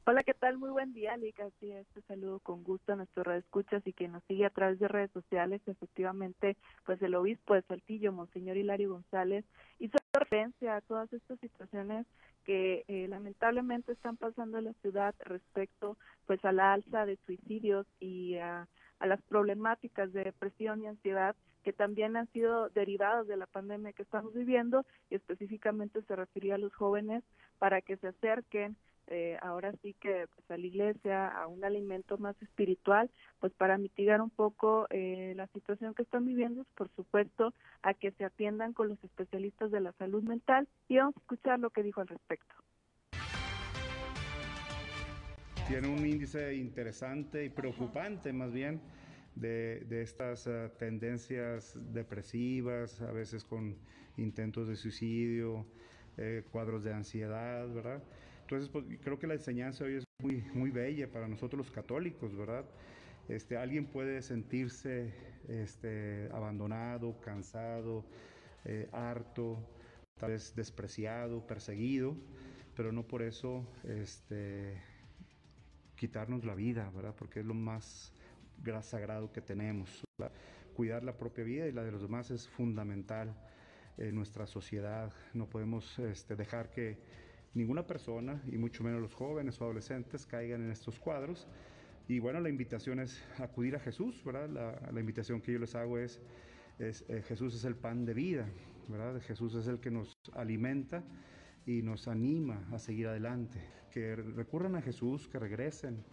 Speaker 18: Hola, ¿qué tal? Muy buen día, Lica. Sí, este saludo con gusto a nuestro red escuchas y que nos sigue a través de redes sociales. Efectivamente, pues el obispo de Saltillo, Monseñor Hilario González, hizo referencia a todas estas situaciones que eh, lamentablemente están pasando en la ciudad respecto pues a la alza de suicidios y a las problemáticas de depresión y ansiedad que también han sido derivados de la pandemia que estamos viviendo y específicamente se refería a los jóvenes para que se acerquen eh, ahora sí que pues, a la iglesia, a un alimento más espiritual, pues para mitigar un poco eh, la situación que están viviendo, por supuesto, a que se atiendan con los especialistas de la salud mental y vamos a escuchar lo que dijo al respecto.
Speaker 19: Tiene un índice interesante y preocupante más bien de, estas eh, tendencias depresivas, a veces con intentos de suicidio, eh, cuadros de ansiedad, ¿verdad? Entonces, pues, creo que la enseñanza hoy es muy, muy bella para nosotros los católicos, ¿verdad? Este, alguien puede sentirse este, abandonado, cansado, eh, harto, tal vez despreciado, perseguido, pero no por eso este, quitarnos la vida, ¿verdad? Porque es lo más sagrado que tenemos. Cuidar la propia vida y la de los demás es fundamental en nuestra sociedad. No podemos este, dejar que ninguna persona, y mucho menos los jóvenes o adolescentes, caigan en estos cuadros. Y bueno, la invitación es acudir a Jesús, ¿verdad? La, invitación que yo les hago es eh, Jesús es el pan de vida, ¿verdad? Jesús es el que nos alimenta y nos anima a seguir adelante. Que recurran a Jesús, que regresen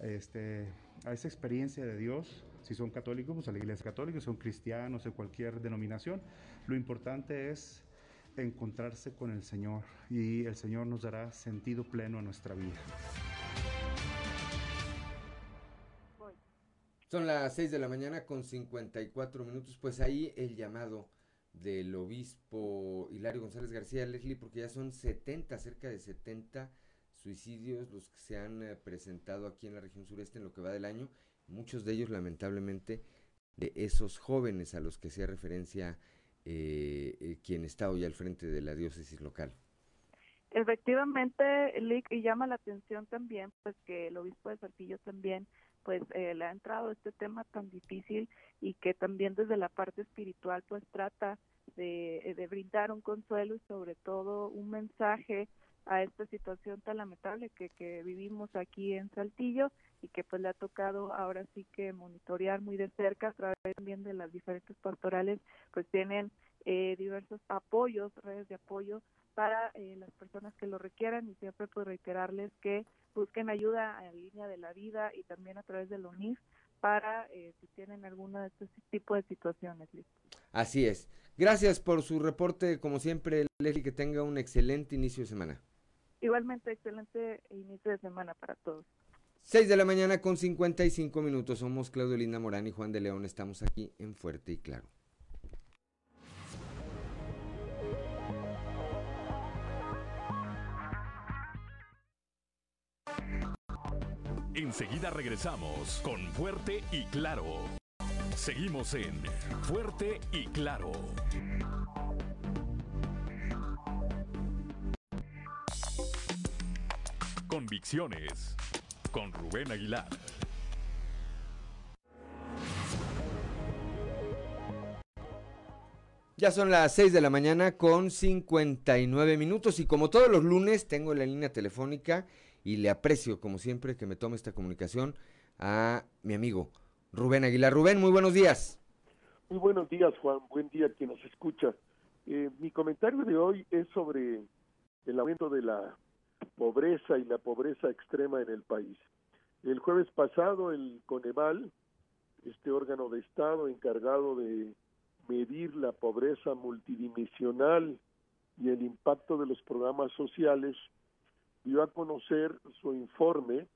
Speaker 19: este, a esa experiencia de Dios. Si son católicos, pues a la iglesia católica, si son cristianos, de cualquier denominación. Lo importante es encontrarse con el Señor y el Señor nos dará sentido pleno a nuestra vida.
Speaker 1: Son las 6 de la mañana con 54 minutos, pues ahí el llamado del obispo Hilario González García Leslie, porque ya son 70, cerca de 70 suicidios los que se han eh, presentado aquí en la región sureste en lo que va del año, muchos de ellos lamentablemente de esos jóvenes a los que hacía referencia eh, eh, quien está hoy al frente de la diócesis local.
Speaker 18: Efectivamente, Lick, y llama la atención también, pues que el obispo de Saltillo también pues eh, le ha entrado este tema tan difícil y que también desde la parte espiritual pues trata de, eh, de brindar un consuelo y sobre todo un mensaje a esta situación tan lamentable que, que vivimos aquí en Saltillo y que pues le ha tocado ahora sí que monitorear muy de cerca a través también de las diferentes pastorales pues tienen eh, diversos apoyos, redes de apoyo para eh, las personas que lo requieran y siempre pues reiterarles que busquen ayuda en línea de la vida y también a través del UNIF para eh, si tienen alguna de estos tipos de situaciones.
Speaker 1: Así es. Gracias por su reporte, como siempre, Leslie, que tenga un excelente inicio de semana.
Speaker 18: Igualmente, excelente inicio de semana para todos.
Speaker 1: 6 de la mañana con 55 minutos. Somos Claudio Linda Morán y Juan de León. Estamos aquí en Fuerte y Claro.
Speaker 3: Enseguida regresamos con Fuerte y Claro. Seguimos en Fuerte y Claro. Convicciones con Rubén Aguilar.
Speaker 1: Ya son las 6 de la mañana con 59 minutos y como todos los lunes tengo la línea telefónica y le aprecio como siempre que me tome esta comunicación a mi amigo Rubén Aguilar. Rubén, muy buenos días.
Speaker 20: Muy buenos días, Juan. Buen día quien nos escucha. Eh, mi comentario de hoy es sobre el aumento de la pobreza y la pobreza extrema en el país. El jueves pasado el Coneval, este órgano de Estado encargado de medir la pobreza multidimensional y el impacto de los programas sociales, dio a conocer su informe,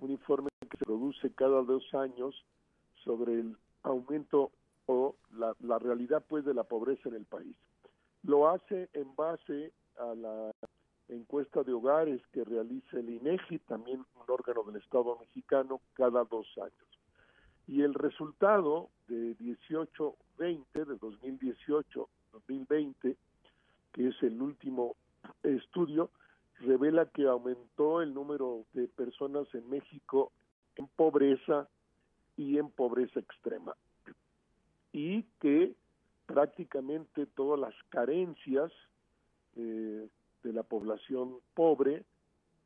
Speaker 20: un informe que se produce cada dos años sobre el aumento o la, la realidad pues de la pobreza en el país. Lo hace en base a la encuesta de hogares que realiza el INEGI, también un órgano del Estado mexicano, cada dos años. Y el resultado de 18-20, de 2018-2020, que es el último estudio, revela que aumentó el número de personas en México en pobreza y en pobreza extrema. Y que prácticamente todas las carencias eh, de la población pobre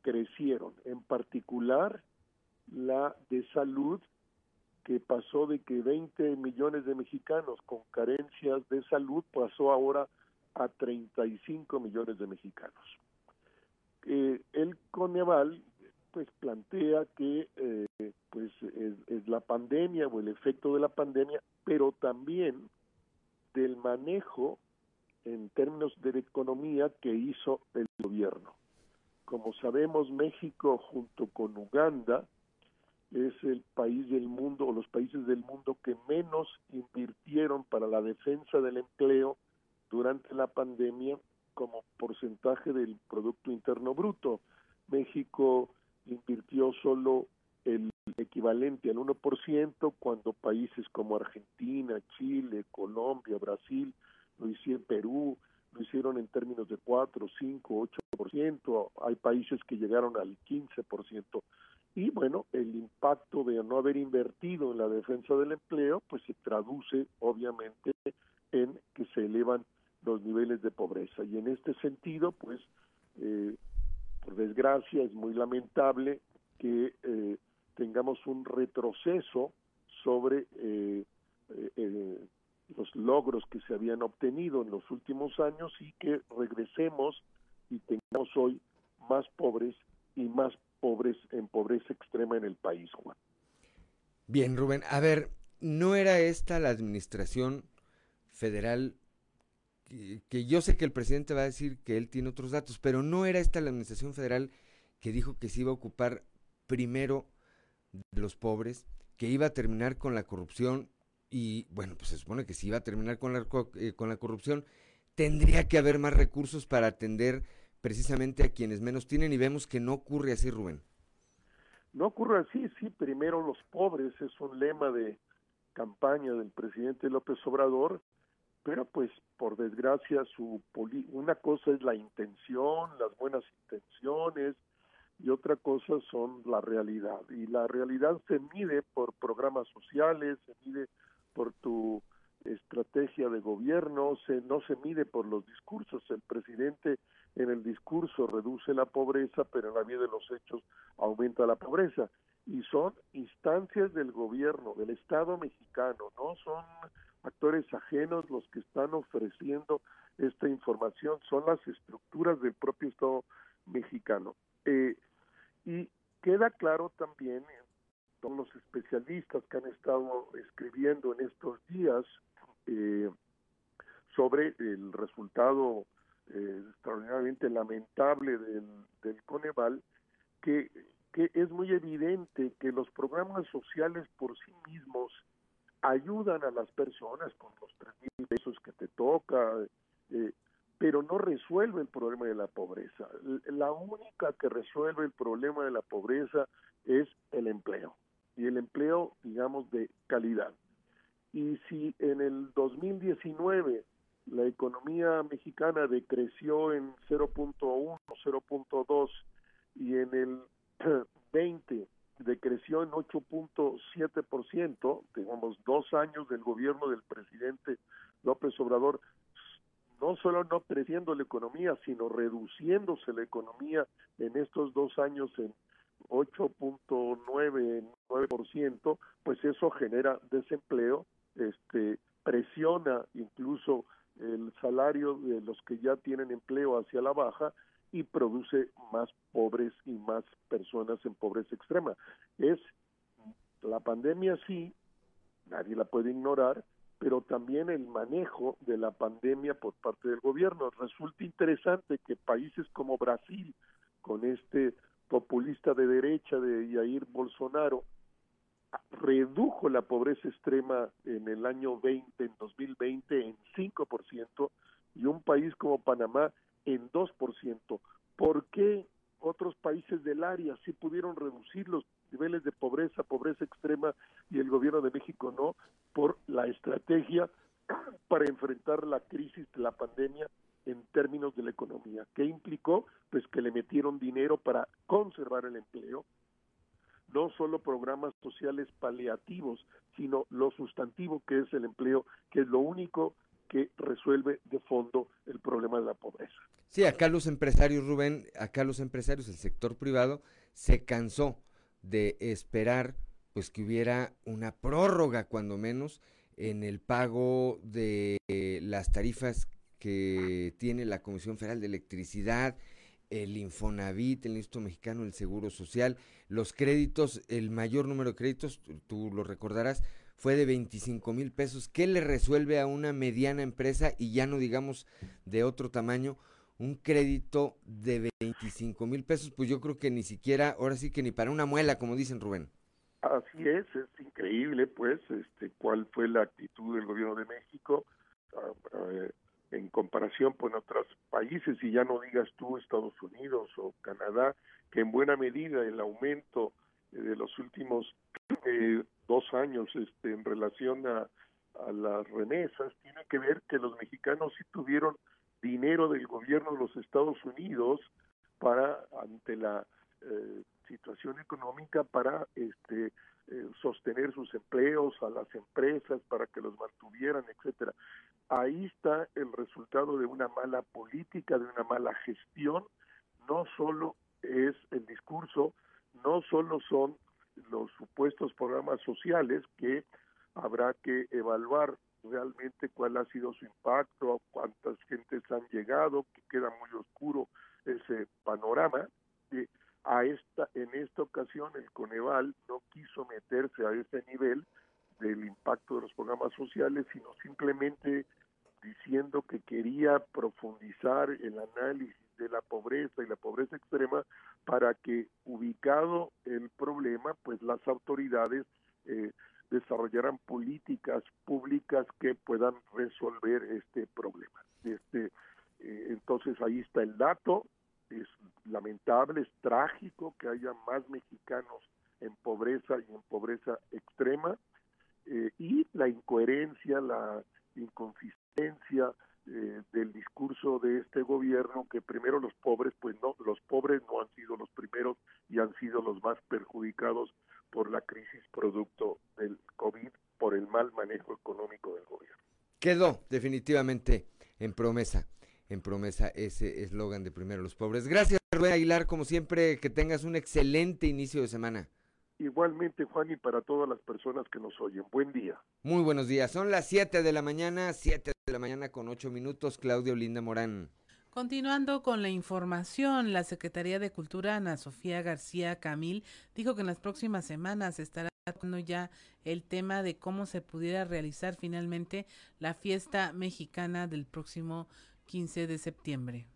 Speaker 20: crecieron, en particular la de salud, que pasó de que 20 millones de mexicanos con carencias de salud pasó ahora a 35 millones de mexicanos. Eh, el Coneval pues plantea que eh, pues es, la pandemia o el efecto de la pandemia, pero también del manejo en términos de economía que hizo el gobierno. Como sabemos, México junto con Uganda es el país del mundo o los países del mundo que menos invirtieron para la defensa del empleo durante la pandemia como porcentaje del Producto Interno Bruto. México invirtió solo el equivalente al 1%, cuando países como Argentina, Chile, Colombia, Brasil, lo hicieron Perú, lo hicieron en términos de 4, 5, 8%, hay países que llegaron al 15%. Y bueno, el impacto de no haber invertido en la defensa del empleo, pues se traduce obviamente en que se elevan los niveles de pobreza. Y en este sentido, pues, eh, por desgracia, es muy lamentable que eh, tengamos un retroceso sobre eh, los logros que se habían obtenido en los últimos años y que regresemos y tengamos hoy más pobres y más pobres en pobreza extrema en el país, Juan.
Speaker 1: Bien, Rubén. A ver, ¿no era esta la administración federal? Que, que, yo sé que el presidente va a decir que él tiene otros datos, pero no era esta la administración federal que dijo que se iba a ocupar primero de los pobres, que iba a terminar con la corrupción y bueno, pues se supone que si iba a terminar con la, eh, con la corrupción, tendría que haber más recursos para atender precisamente a quienes menos tienen y vemos que no ocurre así, Rubén.
Speaker 20: No ocurre así, sí, primero los pobres es un lema de campaña del presidente López Obrador, pero pues por desgracia su una cosa es la intención, las buenas intenciones y otra cosa son la realidad y la realidad se mide por programas sociales, se mide por tu estrategia de gobierno, se, no se mide por los discursos. El presidente en el discurso reduce la pobreza, pero en la vida de los hechos aumenta la pobreza. Y son instancias del gobierno, del Estado mexicano, no son actores ajenos los que están ofreciendo esta información, son las estructuras del propio Estado mexicano. Eh, y queda claro también todos los especialistas que han estado escribiendo en estos días eh, sobre el resultado eh, extraordinariamente lamentable del, Coneval, que, que es muy evidente que los programas sociales por sí mismos ayudan a las personas con los tres mil pesos que te toca, eh, pero no resuelve el problema de la pobreza. La única que resuelve el problema de la pobreza es el empleo y el empleo, digamos, de calidad. Y si en el 2019 la economía mexicana decreció en 0.1, 0.2 y en el 20 decreció en 8.7%, digamos, dos años del gobierno del presidente López Obrador, no solo no creciendo la economía, sino reduciéndose la economía en estos dos años en 8.9, pues eso genera desempleo, este presiona incluso el salario de los que ya tienen empleo hacia la baja y produce más pobres y más personas en pobreza extrema. Es la pandemia sí, nadie la puede ignorar, pero también el manejo de la pandemia por parte del gobierno. Resulta interesante que países como Brasil, con este populista de derecha de Jair Bolsonaro, redujo la pobreza extrema en el año 20, en 2020, en 5%, y un país como Panamá en 2%. ¿Por qué otros países del área sí pudieron reducir los niveles de pobreza, pobreza extrema, y el gobierno de México no? Por la estrategia para enfrentar la crisis la pandemia en términos de la economía. ¿Qué implicó? Pues que le metieron dinero para conservar el empleo, no solo programas sociales paliativos, sino lo sustantivo que es el empleo, que es lo único que resuelve de fondo el problema de la pobreza.
Speaker 1: Sí, acá los empresarios, Rubén, acá los empresarios, el sector privado, se cansó de esperar pues que hubiera una prórroga, cuando menos, en el pago de las tarifas que tiene la Comisión Federal de Electricidad, el Infonavit, el Instituto Mexicano del Seguro Social, los créditos, el mayor número de créditos, tú, lo recordarás, fue de 25 mil pesos. ¿Qué le resuelve a una mediana empresa y ya no digamos de otro tamaño? Un crédito de 25 mil pesos, pues yo creo que ni siquiera, ahora sí que ni para una muela, como dicen Rubén.
Speaker 20: Así es, es increíble, pues, este, cuál fue la actitud del gobierno de México. Ah, ah, en comparación con otros países, y ya no digas tú Estados Unidos o Canadá, que en buena medida el aumento eh, de los últimos eh, dos años este, en relación a, a las remesas tiene que ver que los mexicanos sí tuvieron dinero del gobierno de los Estados Unidos para ante la eh, situación económica para este eh, sostener sus empleos a las empresas para que los mantuvieran etcétera ahí está el resultado de una mala política, de una mala gestión, no solo es el discurso, no solo son los supuestos programas sociales que habrá que evaluar realmente cuál ha sido su impacto, cuántas gentes han llegado, que queda muy oscuro ese panorama. Eh, a esta, en esta ocasión el Coneval no quiso meterse a ese nivel del impacto de los programas sociales, sino simplemente diciendo que quería profundizar el análisis de la pobreza y la pobreza extrema para que ubicado el problema, pues las autoridades eh, desarrollaran políticas públicas que puedan resolver este problema. Este, eh, entonces ahí está el dato, es lamentable, es trágico que haya más mexicanos en pobreza y en pobreza extrema, eh, y la incoherencia, la inconsistencia eh, del discurso de este gobierno que primero los pobres, pues no, los pobres no han sido los primeros y han sido los más perjudicados por la crisis producto del COVID, por el mal manejo económico del gobierno.
Speaker 1: Quedó definitivamente en promesa, en promesa ese eslogan de primero los pobres. Gracias, Rubén Aguilar, como siempre, que tengas un excelente inicio de semana.
Speaker 20: Igualmente, Juan, y para todas las personas que nos oyen. Buen día.
Speaker 1: Muy buenos días. Son las 7 de la mañana, 7 de la mañana con 8 minutos. Claudio Linda Morán.
Speaker 2: Continuando con la información, la Secretaría de Cultura, Ana Sofía García Camil, dijo que en las próximas semanas estará tratando ya el tema de cómo se pudiera realizar finalmente la fiesta mexicana del próximo 15 de septiembre.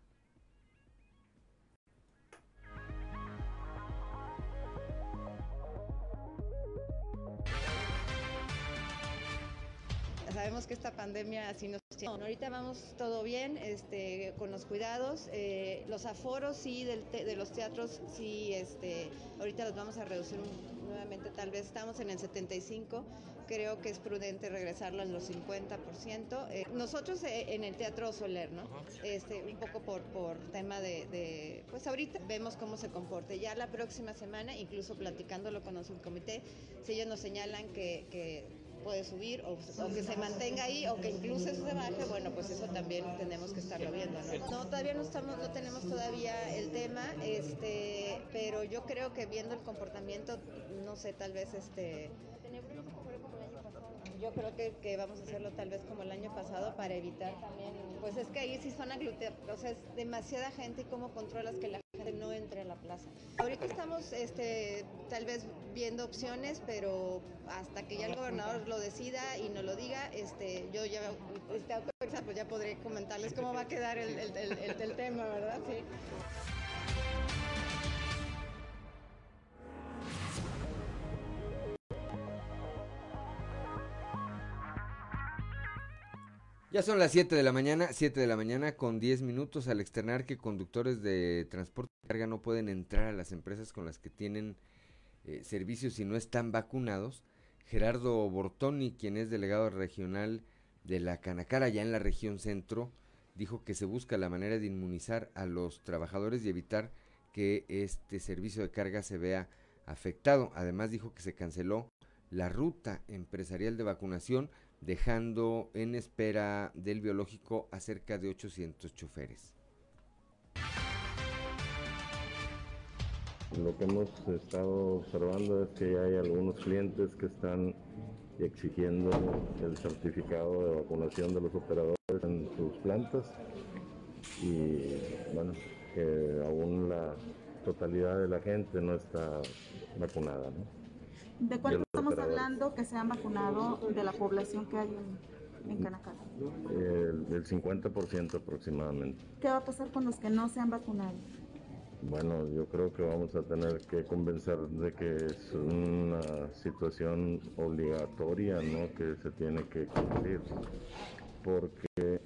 Speaker 21: Sabemos que esta pandemia así nos ahorita vamos todo bien, este, con los cuidados, eh, los aforos sí del de los teatros sí, este, ahorita los vamos a reducir nuevamente, tal vez estamos en el 75, creo que es prudente regresarlo en los 50%. Eh, nosotros eh, en el Teatro Soler, ¿no? Este, un poco por, por tema de, pues ahorita vemos cómo se comporte. Ya la próxima semana, incluso platicándolo con el comité, si ellos nos señalan que, que puede subir o, que se mantenga ahí o que incluso se baje, bueno, pues eso también tenemos que estarlo viendo, ¿no? No, todavía no estamos, no tenemos todavía el tema, este, pero yo creo que viendo el comportamiento, no sé, tal vez este yo creo que, que, vamos a hacerlo tal vez como el año pasado para evitar también, pues es que ahí sí son gluten, o sea, es demasiada gente y cómo controlas que la gente no entre a la plaza. Ahorita estamos este, tal vez viendo opciones, pero hasta que ya el gobernador lo decida y nos lo diga, este, yo ya este, pues ya podré comentarles cómo va a quedar el, el, el tema, ¿verdad? Sí.
Speaker 1: Ya son las 7 de la mañana, 7 de la mañana con 10 minutos al externar que conductores de transporte de carga no pueden entrar a las empresas con las que tienen eh, servicios si no están vacunados. Gerardo Bortoni, quien es delegado regional de la Canacara, ya en la región centro, dijo que se busca la manera de inmunizar a los trabajadores y evitar que este servicio de carga se vea afectado. Además dijo que se canceló la ruta empresarial de vacunación dejando en espera del biológico a cerca de 800 choferes.
Speaker 22: Lo que hemos estado observando es que hay algunos clientes que están exigiendo el certificado de vacunación de los operadores en sus plantas y bueno, que aún la totalidad de la gente no está vacunada. ¿no?
Speaker 23: ¿De cuánto estamos hablando que se han vacunado de la población que hay en, en
Speaker 22: El, 50% aproximadamente.
Speaker 23: ¿Qué va a pasar con los que no se han vacunado?
Speaker 22: Bueno, yo creo que vamos a tener que convencer de que es una situación obligatoria, ¿no? Que se tiene que cumplir. Porque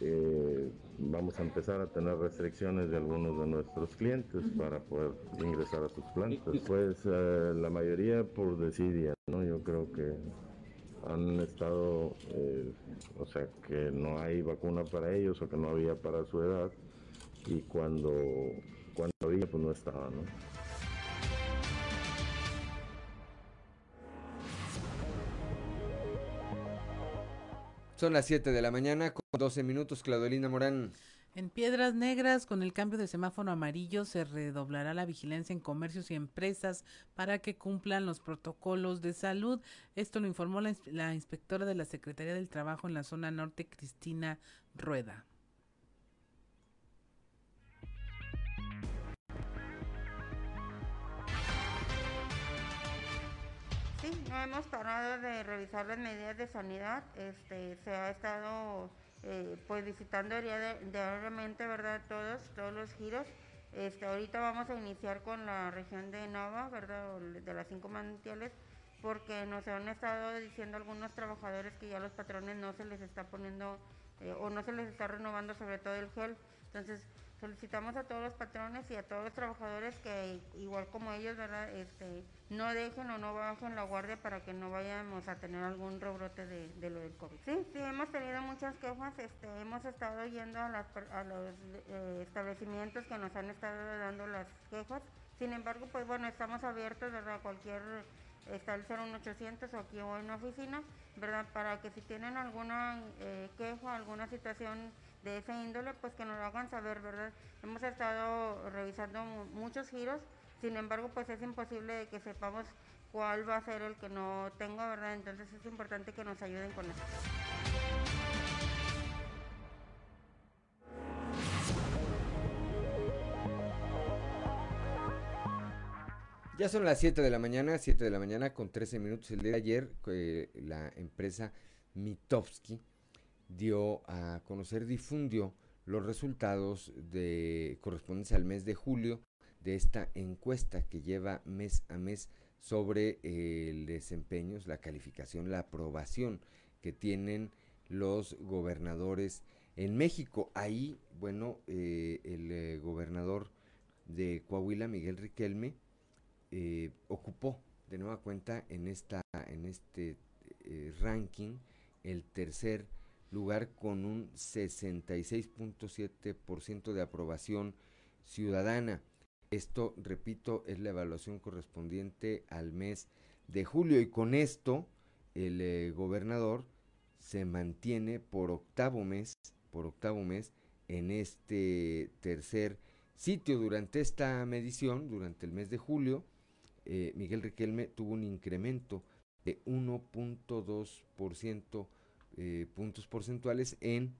Speaker 22: eh, vamos a empezar a tener restricciones de algunos de nuestros clientes para poder ingresar a sus plantas. Pues eh, la mayoría por desidia, ¿no? Yo creo que han estado, eh, o sea, que no hay vacuna para ellos o que no había para su edad y cuando, cuando había, pues no estaba, ¿no?
Speaker 1: Son las 7 de la mañana con 12 minutos, Claudelina Morán.
Speaker 2: En Piedras Negras, con el cambio de semáforo amarillo, se redoblará la vigilancia en comercios y empresas para que cumplan los protocolos de salud. Esto lo informó la, la inspectora de la Secretaría del Trabajo en la zona norte, Cristina Rueda.
Speaker 24: Hemos parado de revisar las medidas de sanidad. Este, se ha estado eh, pues visitando diariamente, ¿verdad? Todos, todos los giros. Este, ahorita vamos a iniciar con la región de Nava, ¿verdad? De las cinco manantiales, porque nos han estado diciendo algunos trabajadores que ya los patrones no se les está poniendo eh, o no se les está renovando sobre todo el gel. Entonces, solicitamos a todos los patrones y a todos los trabajadores que igual como ellos, ¿verdad? Este, no dejen o no bajen la guardia para que no vayamos a tener algún rebrote de, lo del COVID. Sí, sí, hemos tenido muchas quejas, este, hemos estado yendo a, las, a los eh, establecimientos que nos han estado dando las quejas, sin embargo, pues bueno, estamos abiertos, ¿verdad? Cualquier, está el 01800 o aquí o en la oficina, ¿verdad? Para que si tienen alguna eh, queja, alguna situación de esa índole, pues que nos lo hagan saber, ¿verdad? Hemos estado revisando muchos giros, sin embargo, pues es imposible que sepamos cuál va a ser el que no tenga, ¿verdad? Entonces es importante que nos ayuden con eso.
Speaker 1: Ya son las 7 de la mañana, 7 de la mañana con 13 minutos. El día de ayer, eh, la empresa Mitowski dio a conocer, difundió los resultados de correspondientes al mes de julio de esta encuesta que lleva mes a mes sobre el desempeño, la calificación, la aprobación que tienen los gobernadores en México. Ahí, bueno, eh, el eh, gobernador de Coahuila, Miguel Riquelme, eh, ocupó de nueva cuenta en esta en este ranking el tercer lugar con un 66.7% de aprobación ciudadana. Esto, repito, es la evaluación correspondiente al mes de julio y con esto el eh, gobernador se mantiene por octavo mes, por octavo mes en este tercer sitio durante esta medición, durante el mes de julio, eh, Miguel Riquelme tuvo un incremento de 1.2% eh, puntos porcentuales en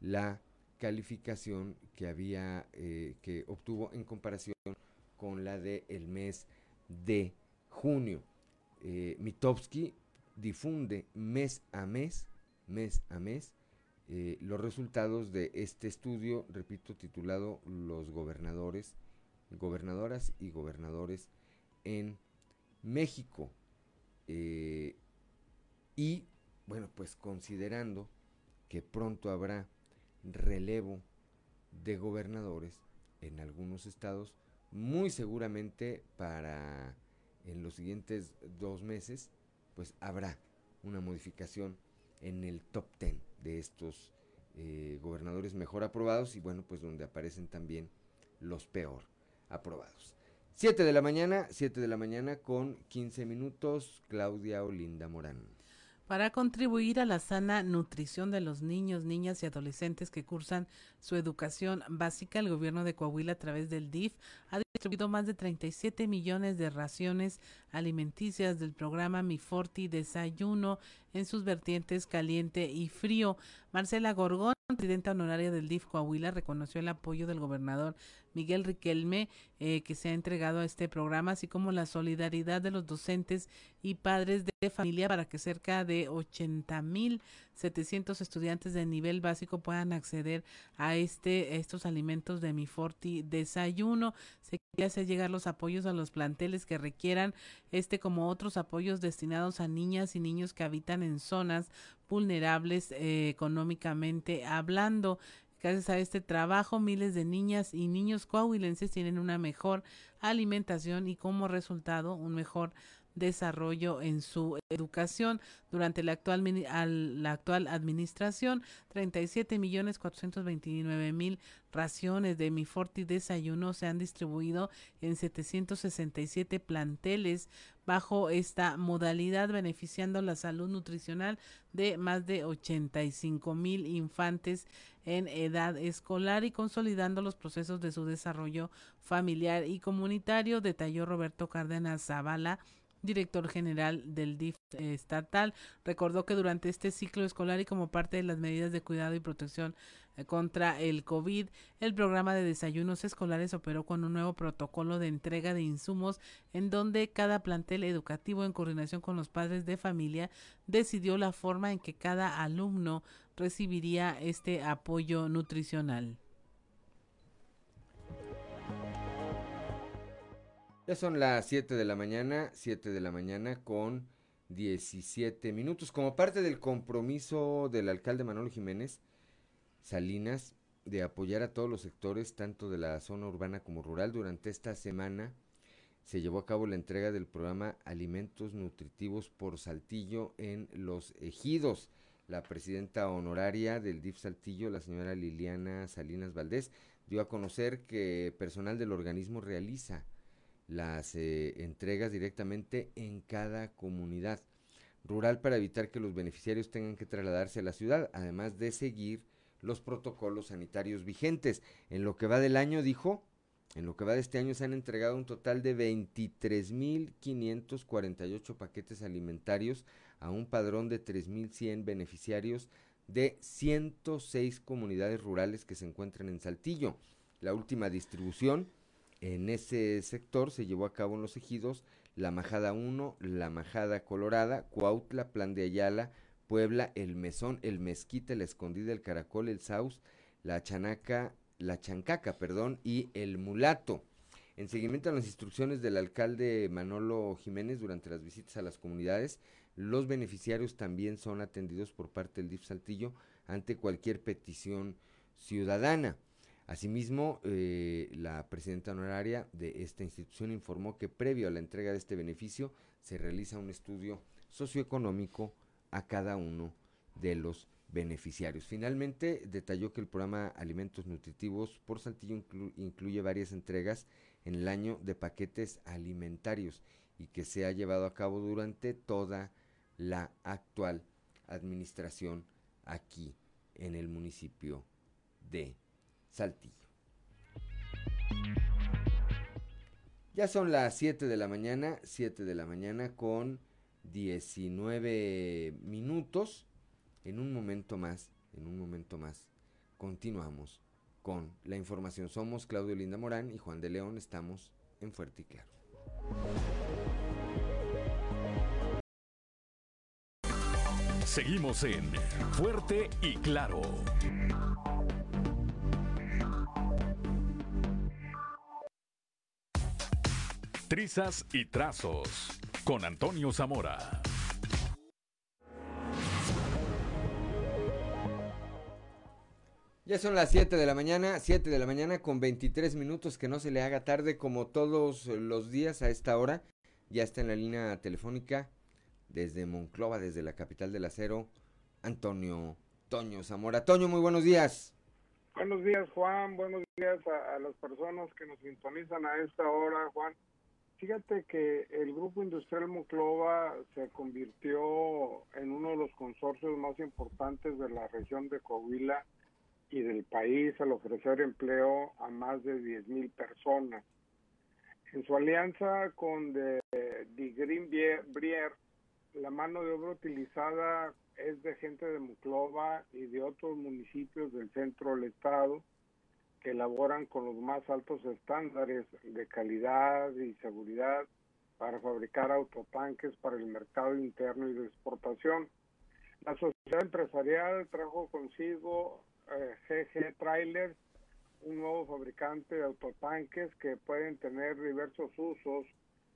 Speaker 1: la calificación que había eh, que obtuvo en comparación con la del el mes de junio. Eh, difunde mes a mes, mes a mes, eh, los resultados de este estudio, repito, titulado Los gobernadores, gobernadoras y gobernadores en México. y bueno, pues considerando que pronto habrá relevo de gobernadores en algunos estados, muy seguramente para en los siguientes dos meses, pues habrá una modificación en el top ten de estos eh, gobernadores mejor aprobados y bueno, pues donde aparecen también los peor aprobados. 7 de la mañana, 7 de la mañana con 15 minutos, Claudia Olinda Morán
Speaker 2: para contribuir a la sana nutrición de los niños, niñas y adolescentes que cursan su educación básica. El gobierno de Coahuila, a través del DIF, ha distribuido más de 37 millones de raciones alimenticias del programa Mi Forti Desayuno en sus vertientes caliente y frío. Marcela Gorgón, presidenta honoraria del DIF Coahuila, reconoció el apoyo del gobernador Miguel Riquelme eh, que se ha entregado a este programa, así como la solidaridad de los docentes y padres de familia para que cerca de 80 mil 700 estudiantes de nivel básico puedan acceder a este estos alimentos de mi Forti desayuno. Se quiere hacer llegar los apoyos a los planteles que requieran este como otros apoyos destinados a niñas y niños que habitan en zonas vulnerables eh, económicamente hablando. Gracias a este trabajo, miles de niñas y niños coahuilenses tienen una mejor alimentación y como resultado un mejor desarrollo en su educación. Durante la actual, la actual administración, 37 millones 429 mil raciones de Mi Forti Desayuno se han distribuido en 767 planteles bajo esta modalidad, beneficiando la salud nutricional de más de 85 mil infantes en edad escolar y consolidando los procesos de su desarrollo familiar y comunitario, detalló Roberto Cárdenas Zavala, director general del DIF estatal, recordó que durante este ciclo escolar y como parte de las medidas de cuidado y protección eh, contra el COVID, el programa de desayunos escolares operó con un nuevo protocolo de entrega de insumos en donde cada plantel educativo en coordinación con los padres de familia decidió la forma en que cada alumno recibiría este apoyo nutricional.
Speaker 1: Ya son las 7 de la mañana, 7 de la mañana con 17 minutos. Como parte del compromiso del alcalde Manuel Jiménez Salinas de apoyar a todos los sectores, tanto de la zona urbana como rural, durante esta semana se llevó a cabo la entrega del programa Alimentos Nutritivos por Saltillo en los ejidos. La presidenta honoraria del DIF Saltillo, la señora Liliana Salinas Valdés, dio a conocer que personal del organismo realiza las eh, entregas directamente en cada comunidad rural para evitar que los beneficiarios tengan que trasladarse a la ciudad, además de seguir los protocolos sanitarios vigentes. En lo que va del año, dijo, en lo que va de este año se han entregado un total de 23.548 paquetes alimentarios a un padrón de 3.100 beneficiarios de 106 comunidades rurales que se encuentran en Saltillo. La última distribución en ese sector se llevó a cabo en los ejidos La Majada 1, La Majada Colorada, Cuautla, Plan de Ayala, Puebla, El Mesón, El Mezquite, La Escondida, El Caracol, El Saus, La Chanaca, La Chancaca, perdón, y El Mulato. En seguimiento a las instrucciones del alcalde Manolo Jiménez durante las visitas a las comunidades, los beneficiarios también son atendidos por parte del DIF Saltillo ante cualquier petición ciudadana. Asimismo, eh, la presidenta honoraria de esta institución informó que previo a la entrega de este beneficio se realiza un estudio socioeconómico a cada uno de los beneficiarios. Finalmente, detalló que el programa Alimentos Nutritivos por Saltillo incluye varias entregas en el año de paquetes alimentarios y que se ha llevado a cabo durante toda la actual administración aquí en el municipio de Saltillo. Ya son las 7 de la mañana, 7 de la mañana con 19 minutos. En un momento más, en un momento más, continuamos con la información. Somos Claudio Linda Morán y Juan de León, estamos en Fuerte y Claro.
Speaker 3: Seguimos en Fuerte y Claro. Trizas y Trazos con Antonio Zamora.
Speaker 1: Ya son las 7 de la mañana, 7 de la mañana con 23 minutos, que no se le haga tarde como todos los días a esta hora. Ya está en la línea telefónica desde Monclova, desde la capital del acero, Antonio Toño Zamora. Toño, muy buenos días.
Speaker 25: Buenos días, Juan. Buenos días a, a las personas que nos sintonizan a esta hora, Juan. Fíjate que el Grupo Industrial Monclova se convirtió en uno de los consorcios más importantes de la región de Coahuila y del país al ofrecer empleo a más de 10 mil personas. En su alianza con The, Green Brier, la mano de obra utilizada es de gente de Monclova y de otros municipios del centro del estado que elaboran con los más altos estándares de calidad y seguridad para fabricar autotanques para el mercado interno y de exportación. La sociedad empresarial trajo consigo GG eh, Trailers, un nuevo fabricante de autotanques que pueden tener diversos usos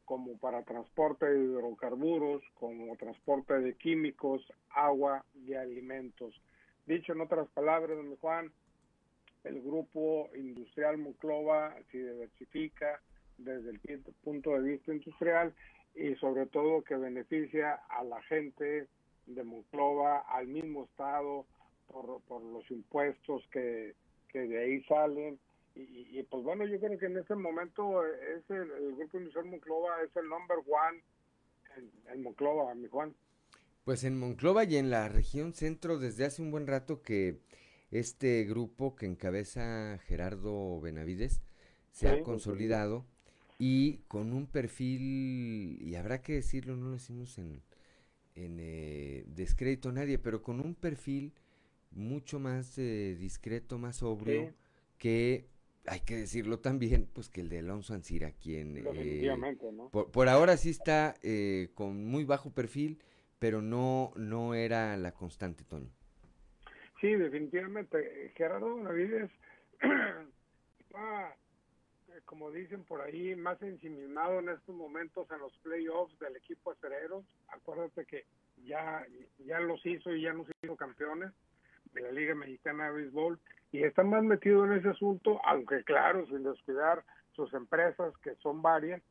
Speaker 25: como para transporte de hidrocarburos, como transporte de químicos, agua y alimentos. Dicho en otras palabras, don Juan, el grupo industrial Muclova se diversifica desde el punto de vista industrial y sobre todo que beneficia a la gente de Monclova, al mismo Estado, por, por los impuestos que, que de ahí salen. Y, y, pues bueno, yo creo que en este momento es el, el Grupo Industrial Monclova es el number one en, en Monclova, mi Juan.
Speaker 1: Pues en Monclova y en la región centro desde hace un buen rato que este grupo que encabeza Gerardo Benavides se ha consolidado y con un perfil, y habrá que decirlo, no lo decimos en, en eh, descrédito a nadie, pero con un perfil mucho más eh, discreto, más sobrio, que hay que decirlo también, pues que el de Alonso Ancira, quien eh,
Speaker 25: ¿no?
Speaker 1: por, por, ahora sí está eh, con muy bajo perfil, pero no, no era la constante, Toño.
Speaker 25: Sí, definitivamente. Gerardo Benavides está, como dicen por ahí, más ensimismado en estos momentos en los playoffs del equipo acereros. Acuérdate que ya, ya los hizo y ya nos hizo campeones de la Liga Mexicana de Béisbol y está más metido en ese asunto, aunque claro, sin descuidar sus empresas, que son varias,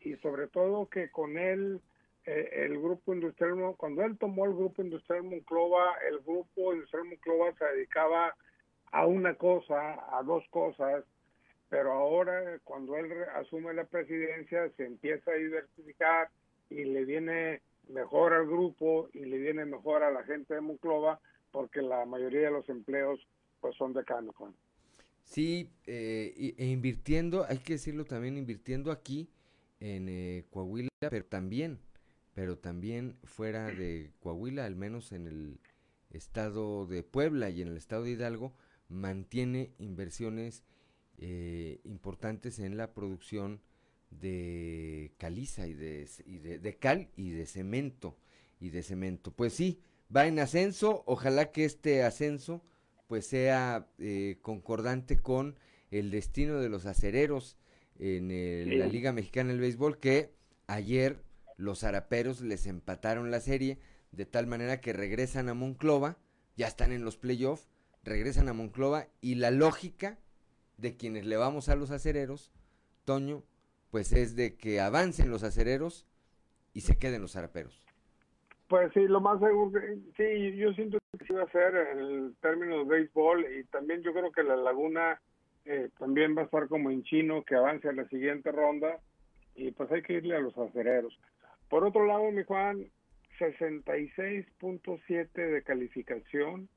Speaker 25: y sobre todo que con él, eh, el grupo industrial, cuando él tomó el grupo industrial Monclova, el grupo industrial Monclova se dedicaba a una cosa, a dos cosas, pero ahora cuando él asume la presidencia se empieza a diversificar y le viene mejor al grupo y le viene mejor a la gente de Monclova porque la mayoría de los empleos pues son de Cano, Juan.
Speaker 1: Sí, eh, e invirtiendo, hay que decirlo también, invirtiendo aquí en eh, Coahuila, pero también, pero también fuera de Coahuila, al menos en el estado de Puebla y en el estado de Hidalgo, mantiene inversiones eh, importantes en la producción de caliza y de, y de, de cal y de cemento y de cemento. Pues sí, va en ascenso, ojalá que este ascenso pues sea eh, concordante con el destino de los acereros en el, sí. la Liga Mexicana del Béisbol, que ayer los araperos les empataron la serie, de tal manera que regresan a Monclova, ya están en los playoffs, regresan a Monclova y la lógica de quienes le vamos a los acereros, Toño, pues es de que avancen los acereros y se queden los araperos.
Speaker 25: Pues sí, lo más seguro, sí, yo siento que sí va a ser el término de béisbol y también yo creo que la Laguna eh, también va a estar como en chino, que avance a la siguiente ronda y pues hay que irle a los acereros. Por otro lado, mi Juan, 66.7 de calificación,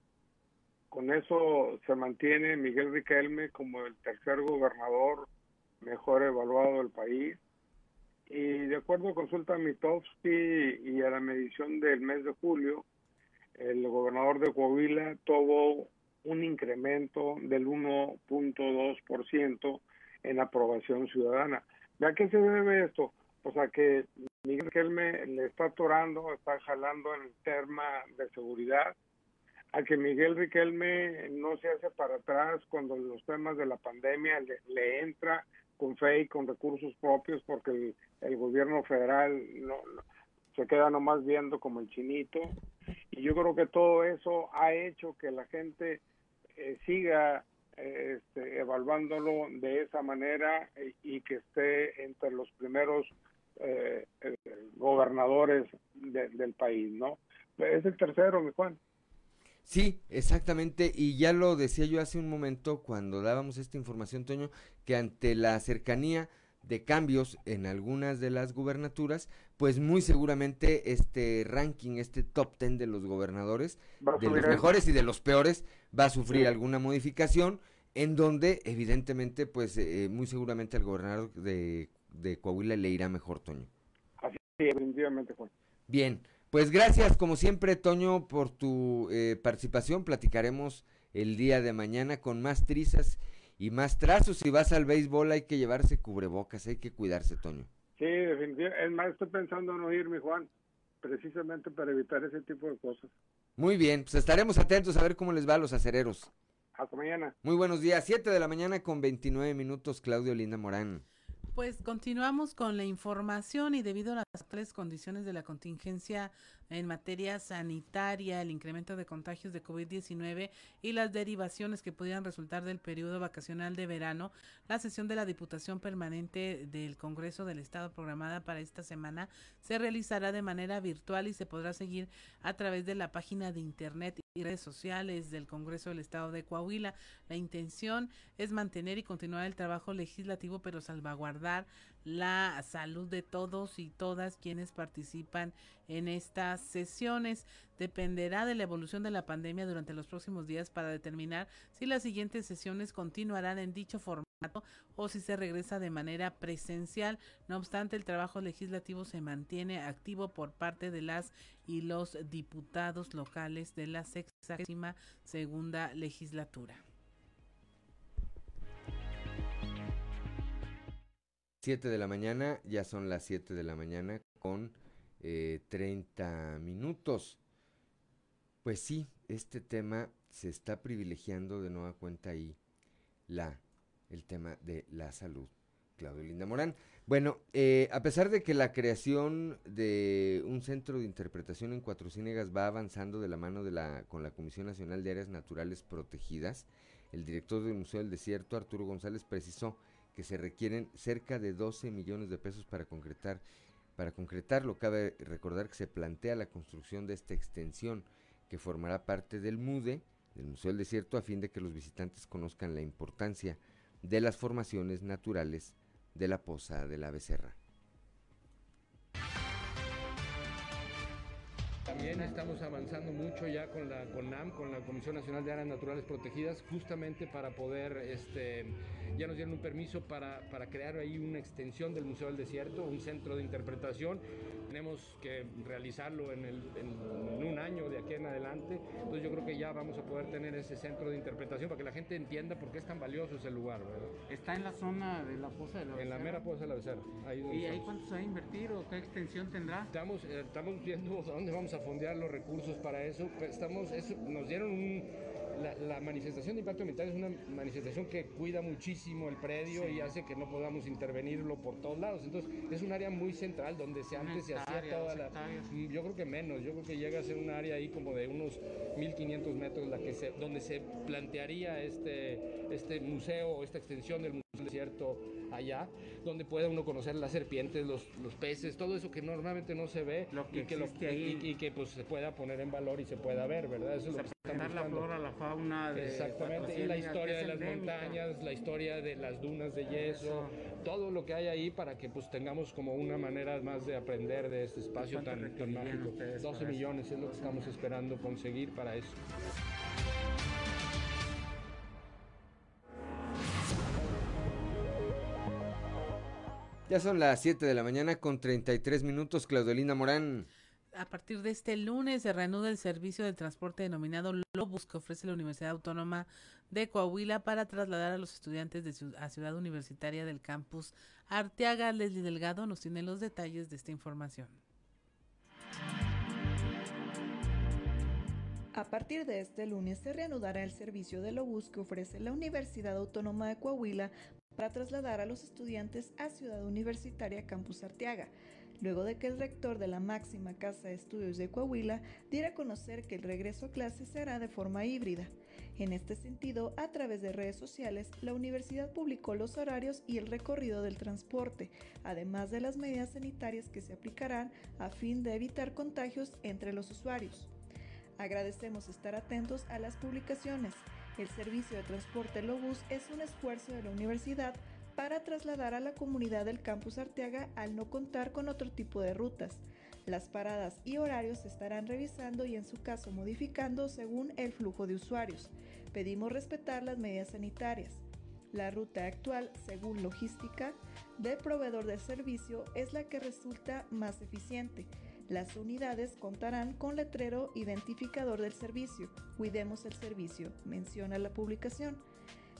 Speaker 25: con eso se mantiene Miguel Riquelme como el tercer gobernador mejor evaluado del país y de acuerdo a consulta Mitofsky y a la medición del mes de julio, el gobernador de Coahuila tuvo un incremento del 1.2% en aprobación ciudadana. ¿A qué se debe esto? Pues a que Miguel Kelme le está atorando, está jalando en el tema de seguridad, a que Miguel Riquelme no se hace para atrás cuando los temas de la pandemia le, entra con fe y con recursos propios porque el, el gobierno federal no, no, se queda nomás viendo como el chinito. Y yo creo que todo eso ha hecho que la gente eh, siga eh, este, evaluándolo de esa manera y, y, que esté entre los primeros eh, gobernadores de, del país, ¿no? Es el tercero, mi Juan.
Speaker 1: Sí, exactamente, y ya lo decía yo hace un momento cuando dábamos esta información, Toño, que ante la cercanía de cambios en algunas de las gubernaturas, pues muy seguramente este ranking, este top ten de los gobernadores, de los mejores y de los peores, va a sufrir sí. alguna modificación, en donde evidentemente, pues eh, muy seguramente al gobernador de, de, Coahuila le irá mejor, Toño.
Speaker 25: Así, definitivamente, Juan.
Speaker 1: Bien, pues gracias como siempre, Toño, por tu eh, participación. Platicaremos el día de mañana con más trizas y más trazos. Si vas al béisbol hay que llevarse cubrebocas, hay que cuidarse, Toño.
Speaker 25: Sí, definitivamente. Es más, estoy pensando en no irme, Juan, precisamente para evitar ese tipo de cosas.
Speaker 1: Muy bien, pues estaremos atentos a ver cómo les va a los acereros.
Speaker 25: Hasta mañana.
Speaker 1: Muy buenos días, 7 de la mañana con 29 minutos, Claudio Linda Morán.
Speaker 2: Pues continuamos con la información y debido a las actuales condiciones de la contingencia en materia sanitaria, el incremento de contagios de COVID-19 y las derivaciones que pudieran resultar del periodo vacacional de verano, la sesión de la Diputación Permanente del Congreso del Estado programada para esta semana se realizará de manera virtual y se podrá seguir a través de la página de internet y redes sociales del Congreso del Estado de Coahuila. La intención es mantener y continuar el trabajo legislativo, pero salvaguardar la salud de todos y todas quienes participan en estas sesiones. Dependerá de la evolución de la pandemia durante los próximos días para determinar si las siguientes sesiones continuarán en dicho formato o si se regresa de manera presencial. No obstante, el trabajo legislativo se mantiene activo por parte de las y los diputados locales de la sexagésima segunda legislatura.
Speaker 1: 7 de la mañana, ya son las 7 de la mañana con eh, 30 minutos. Pues sí, este tema se está privilegiando de nueva cuenta ahí la, el tema de la salud. Claudio Linda Morán. Bueno, eh, a pesar de que la creación de un centro de interpretación en Cuatro Ciénegas va avanzando de la mano de la, con la Comisión Nacional de Áreas Naturales Protegidas, el director del Museo del Desierto, Arturo González, precisó que se requieren cerca de 12 millones de pesos para concretar para concretarlo, cabe recordar que se plantea la construcción de esta extensión que formará parte del MUDE, del Museo del Desierto, a fin de que los visitantes conozcan la importancia de las formaciones naturales de la Poza de la Becerra.
Speaker 26: También estamos avanzando mucho ya con la CONAM, con la Comisión Nacional de Áreas Naturales Protegidas, justamente para poder, este, ya nos dieron un permiso para, para crear ahí una extensión del Museo del Desierto, un centro de interpretación. Tenemos que realizarlo en, el, en, un año de aquí en adelante. Entonces yo creo que ya vamos a poder tener ese centro de interpretación para que la gente entienda por qué es tan valioso ese lugar. ¿verdad?
Speaker 27: ¿Está en la zona de la Poza de la Becerra?
Speaker 26: En la mera Poza de la Becerra.
Speaker 27: Ahí ¿Y ahí cuánto se va a invertir o qué extensión tendrá?
Speaker 26: Estamos, eh, estamos viendo a dónde vamos a fondear los recursos para eso. Estamos, eso, nos dieron un, la, la, manifestación de impacto ambiental es una manifestación que cuida muchísimo el predio sí. y hace que no podamos intervenirlo por todos lados. Entonces es un área muy central donde se, antes se hacía toda la... Yo creo que menos, yo creo que llega a ser un área ahí como de unos 1500 metros la que se, donde se plantearía este, este museo, esta extensión del Museo del Desierto allá, donde pueda uno conocer las serpientes, los, los peces, todo eso que normalmente no se ve
Speaker 27: lo que
Speaker 26: y, que lo,
Speaker 27: ahí.
Speaker 26: Y, y, que pues se pueda poner en valor y se pueda ver, ¿verdad? Eso es lo que
Speaker 27: la flora, la fauna de
Speaker 26: Exactamente, y la historia de las montañas, la historia de las dunas de yeso, eso. todo lo que hay ahí para que pues tengamos como una manera más de aprender de este espacio tan, tan mágico. 12 millones es lo que estamos esperando conseguir para eso.
Speaker 1: Ya son las 7 de la mañana con 33 minutos, Claudelina Morán.
Speaker 2: A partir de este lunes se reanuda el servicio de transporte denominado Lobus que ofrece la Universidad Autónoma de Coahuila para trasladar a los estudiantes de a Ciudad Universitaria del campus Arteaga. Leslie Delgado nos tiene los detalles de esta información.
Speaker 28: A partir de este lunes se reanudará el servicio de Lobus que ofrece la Universidad Autónoma de Coahuila para trasladar a los estudiantes a Ciudad Universitaria Campus Arteaga, luego de que el rector de la máxima Casa de Estudios de Coahuila diera a conocer que el regreso a clases será de forma híbrida. En este sentido, a través de redes sociales, la universidad publicó los horarios y el recorrido del transporte, además de las medidas sanitarias que se aplicarán a fin de evitar contagios entre los usuarios. Agradecemos estar atentos a las publicaciones. El servicio de transporte Lobus es un esfuerzo de la universidad para trasladar a la comunidad del campus Arteaga al no contar con otro tipo de rutas. Las paradas y horarios se estarán revisando y en su caso modificando según el flujo de usuarios. Pedimos respetar las medidas sanitarias. La ruta actual, según logística del proveedor del servicio, es la que resulta más eficiente. Las unidades contarán con letrero identificador del servicio. Cuidemos el servicio, menciona la publicación.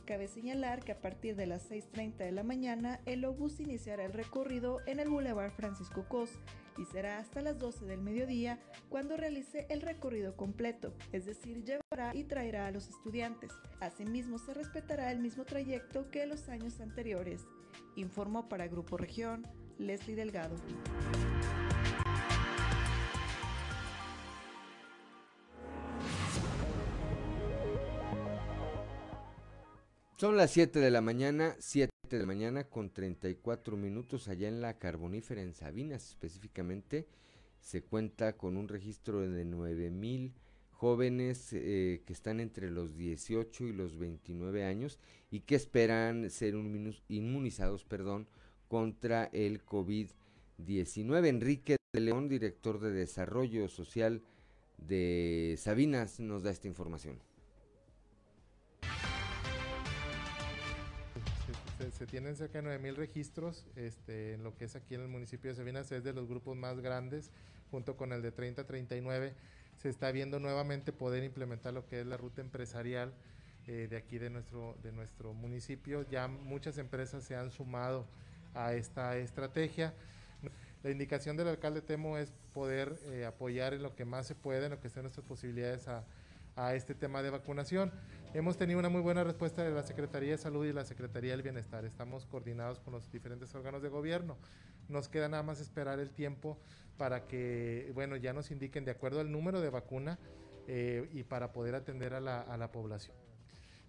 Speaker 28: Cabe señalar que a partir de las 6.30 de la mañana el obús iniciará el recorrido en el Boulevard Francisco Cos y será hasta las 12 del mediodía cuando realice el recorrido completo, es decir, llevará y traerá a los estudiantes. Asimismo, se respetará el mismo trayecto que los años anteriores, informó para Grupo Región Leslie Delgado.
Speaker 1: Son las 7 de la mañana, 7 de la mañana con 34 minutos allá en la carbonífera en Sabinas específicamente. Se cuenta con un registro de 9 mil jóvenes eh, que están entre los 18 y los 29 años y que esperan ser inmunizados perdón, contra el COVID-19. Enrique de León, director de Desarrollo Social de Sabinas, nos da esta información.
Speaker 29: Se, tienen cerca de 9.000 registros este, en lo que es aquí en el municipio de Sabinas, es de los grupos más grandes, junto con el de 3039. Se está viendo nuevamente poder implementar lo que es la ruta empresarial eh, de aquí de nuestro, de nuestro municipio. Ya muchas empresas se han sumado a esta estrategia. La indicación del alcalde Temo es poder eh, apoyar en lo que más se puede, en lo que estén nuestras posibilidades a, a este tema de vacunación. Hemos tenido una muy buena respuesta de la Secretaría de Salud y la Secretaría del Bienestar. Estamos coordinados con los diferentes órganos de gobierno. Nos queda nada más esperar el tiempo para que, bueno, ya nos indiquen de acuerdo al número de vacuna eh, y para poder atender a la, a la población.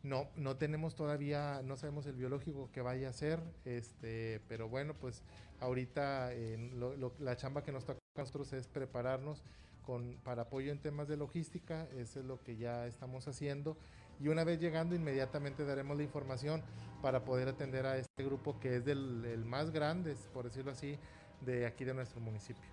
Speaker 29: No, no tenemos todavía, no sabemos el biológico que vaya a ser, este, pero bueno, pues ahorita eh, la chamba que nos toca a nosotros es prepararnos para apoyo en temas de logística, eso es lo que ya estamos haciendo y una vez llegando inmediatamente daremos la información para poder atender a este grupo que es del, el más grande, por decirlo así, de aquí de nuestro municipio.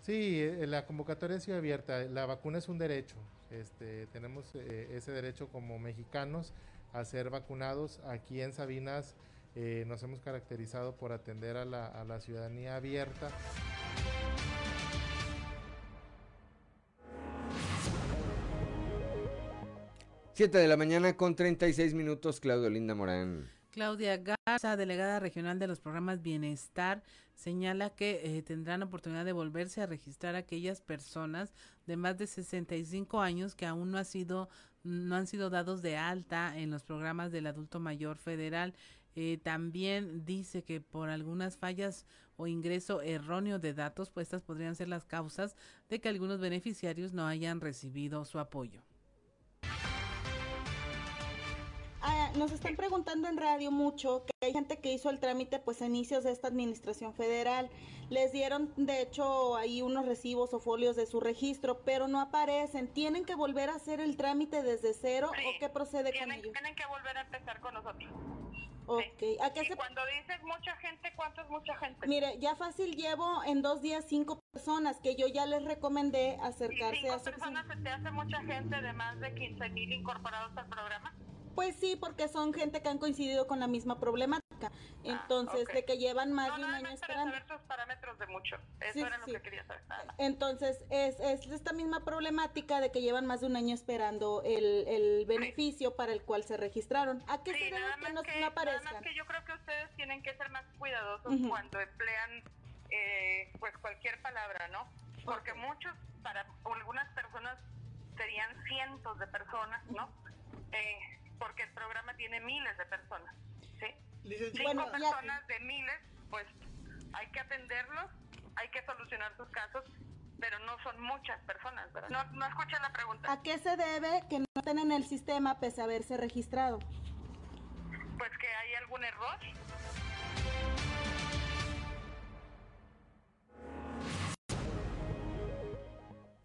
Speaker 29: Sí, eh, la convocatoria ha sido abierta, la vacuna es un derecho, este, tenemos eh, ese derecho como mexicanos a ser vacunados. Aquí en Sabinas eh, nos hemos caracterizado por atender a la ciudadanía abierta.
Speaker 1: 7 de la mañana con 36 minutos, Claudio Linda Morán.
Speaker 2: Claudia Garza, delegada regional de los programas Bienestar, señala que eh, tendrán oportunidad de volverse a registrar aquellas personas de más de 65 años que aún no, ha sido, no han sido dados de alta en los programas del adulto mayor federal. Eh, también dice que por algunas fallas o ingreso erróneo de datos, pues estas podrían ser las causas de que algunos beneficiarios no hayan recibido su apoyo.
Speaker 23: Ah, nos están preguntando en radio mucho que hay gente que hizo el trámite pues a inicios de esta administración federal. Les dieron de hecho ahí unos recibos o folios de su registro, pero no aparecen. ¿Tienen que volver a hacer el trámite desde cero o qué procede con ellos?
Speaker 30: Tienen que volver a empezar con nosotros.
Speaker 23: Ok. ¿A qué
Speaker 30: y cuando dices mucha gente, ¿cuánto es mucha gente?
Speaker 23: Mire, ya fácil llevo en dos días cinco personas que yo ya les recomendé acercarse a
Speaker 30: su personas se te hace mucha gente de más de 15 mil incorporados al programa?
Speaker 23: Pues sí, porque son gente que han coincidido con la misma problemática. Ah, Entonces, de que llevan más de un año esperando.
Speaker 30: saber tus parámetros de mucho. Eso era lo que quería saber.
Speaker 23: Entonces, es, es, esta misma problemática de que llevan más de un año esperando el, el beneficio para el cual se registraron. ¿A qué se debe que no,
Speaker 30: que,
Speaker 23: aparezcan?
Speaker 30: Nada más que yo creo que ustedes tienen que ser más cuidadosos cuando emplean eh, pues cualquier palabra, ¿no? Porque muchos, para algunas personas, serían cientos de personas, ¿no? Eh, porque el programa tiene miles de personas. ¿sí? Cinco personas de miles, pues hay que atenderlos, hay que solucionar sus casos, pero no son muchas personas, ¿verdad? No, no escuchan la pregunta.
Speaker 23: ¿A qué se debe que no estén en el sistema pese a haberse registrado?
Speaker 30: Pues que hay algún error.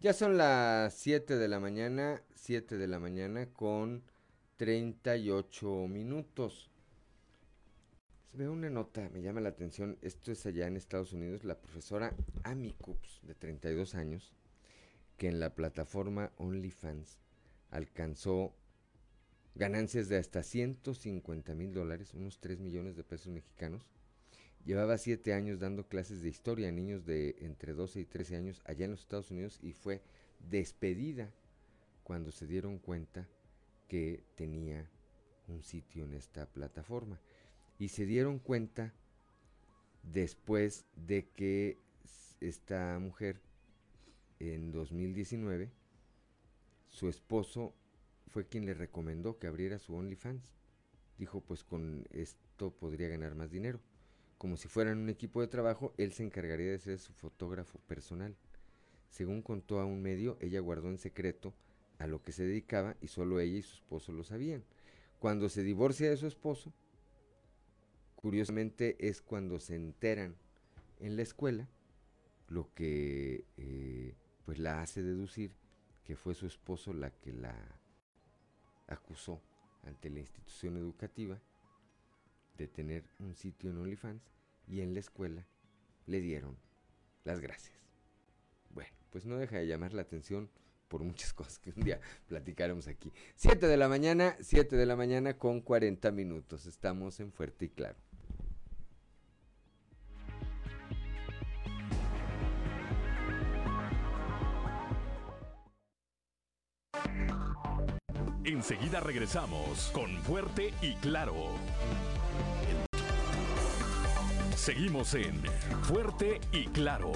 Speaker 1: Ya son las 7 de la mañana, 7 de la mañana con 38 minutos. Veo una nota, me llama la atención, esto es allá en Estados Unidos, la profesora Amy Coops, de 32 años, que en la plataforma OnlyFans alcanzó ganancias de hasta 150 mil dólares, unos 3 millones de pesos mexicanos. Llevaba 7 años dando clases de historia a niños de entre 12 y 13 años allá en los Estados Unidos y fue despedida cuando se dieron cuenta que tenía un sitio en esta plataforma. Y se dieron cuenta después de que esta mujer en 2019, su esposo fue quien le recomendó que abriera su OnlyFans. Dijo, pues con esto podría ganar más dinero. Como si fueran un equipo de trabajo, él se encargaría de ser su fotógrafo personal. Según contó a un medio, ella guardó en secreto a lo que se dedicaba y solo ella y su esposo lo sabían. Cuando se divorcia de su esposo, curiosamente es cuando se enteran en la escuela, lo que eh, pues la hace deducir que fue su esposo la que la acusó ante la institución educativa de tener un sitio en OnlyFans y en la escuela le dieron las gracias. Bueno, pues no deja de llamar la atención por muchas cosas que un día platicaremos aquí. 7 de la mañana, 7 de la mañana con 40 minutos. Estamos en Fuerte y Claro.
Speaker 3: Enseguida regresamos con Fuerte y Claro. Seguimos en Fuerte y Claro.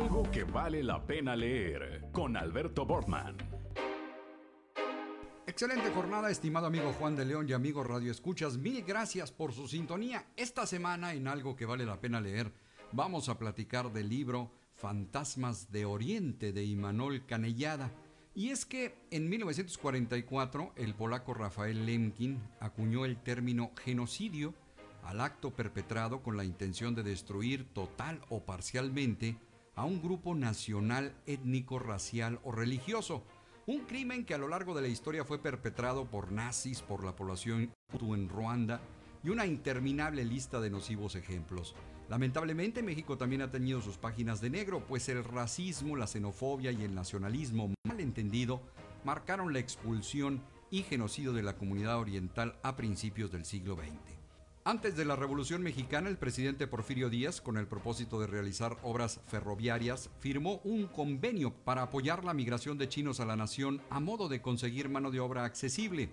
Speaker 3: Algo que vale la pena leer con Alberto Bortman.
Speaker 31: Excelente jornada, estimado amigo Juan de León y amigo Radio Escuchas. Mil gracias por su sintonía. Esta semana en Algo que vale la pena leer vamos a platicar del libro Fantasmas de Oriente de Imanol Canellada. Y es que en 1944 el polaco Rafael Lemkin acuñó el término genocidio al acto perpetrado con la intención de destruir total o parcialmente a un grupo nacional, étnico, racial o religioso. Un crimen que a lo largo de la historia fue perpetrado por nazis, por la población en Ruanda y una interminable lista de nocivos ejemplos. Lamentablemente México también ha tenido sus páginas de negro, pues el racismo, la xenofobia y el nacionalismo mal entendido marcaron la expulsión y genocidio de la comunidad oriental a principios del siglo XX. Antes de la Revolución Mexicana, el presidente Porfirio Díaz, con el propósito de realizar obras ferroviarias, firmó un convenio para apoyar la migración de chinos a la nación a modo de conseguir mano de obra accesible.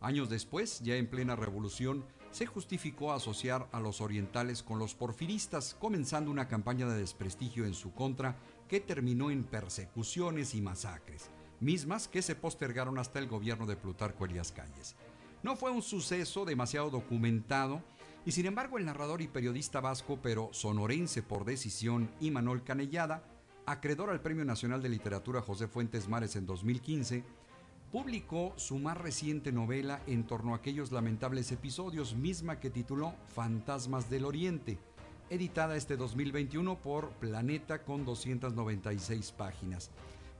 Speaker 31: Años después, ya en plena revolución, se justificó asociar a los orientales con los porfiristas, comenzando una campaña de desprestigio en su contra que terminó en persecuciones y masacres, mismas que se postergaron hasta el gobierno de Plutarco Elías Calles. No fue un suceso demasiado documentado, y sin embargo el narrador y periodista vasco, pero sonorense por decisión, Imanol Canellada, acreedor al Premio Nacional de Literatura José Fuentes Mares en 2015, publicó su más reciente novela en torno a aquellos lamentables episodios, misma que tituló Fantasmas del Oriente, editada este 2021 por Planeta con 296 páginas.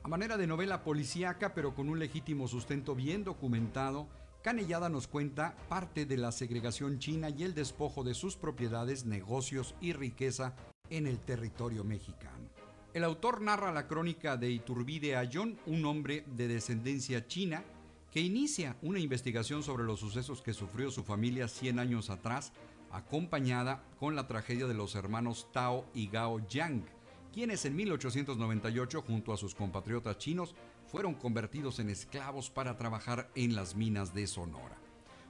Speaker 31: A manera de novela policíaca, pero con un legítimo sustento bien documentado, Canellada nos cuenta parte de la segregación china y el despojo de sus propiedades, negocios y riqueza en el territorio mexicano. El autor narra la crónica de Iturbide Ayón, un hombre de descendencia china, que inicia una investigación sobre los sucesos que sufrió su familia 100 años atrás, acompañada con la tragedia de los hermanos Tao y Gao Yang, quienes en 1898, junto a sus compatriotas chinos, fueron convertidos en esclavos para trabajar en las minas de Sonora.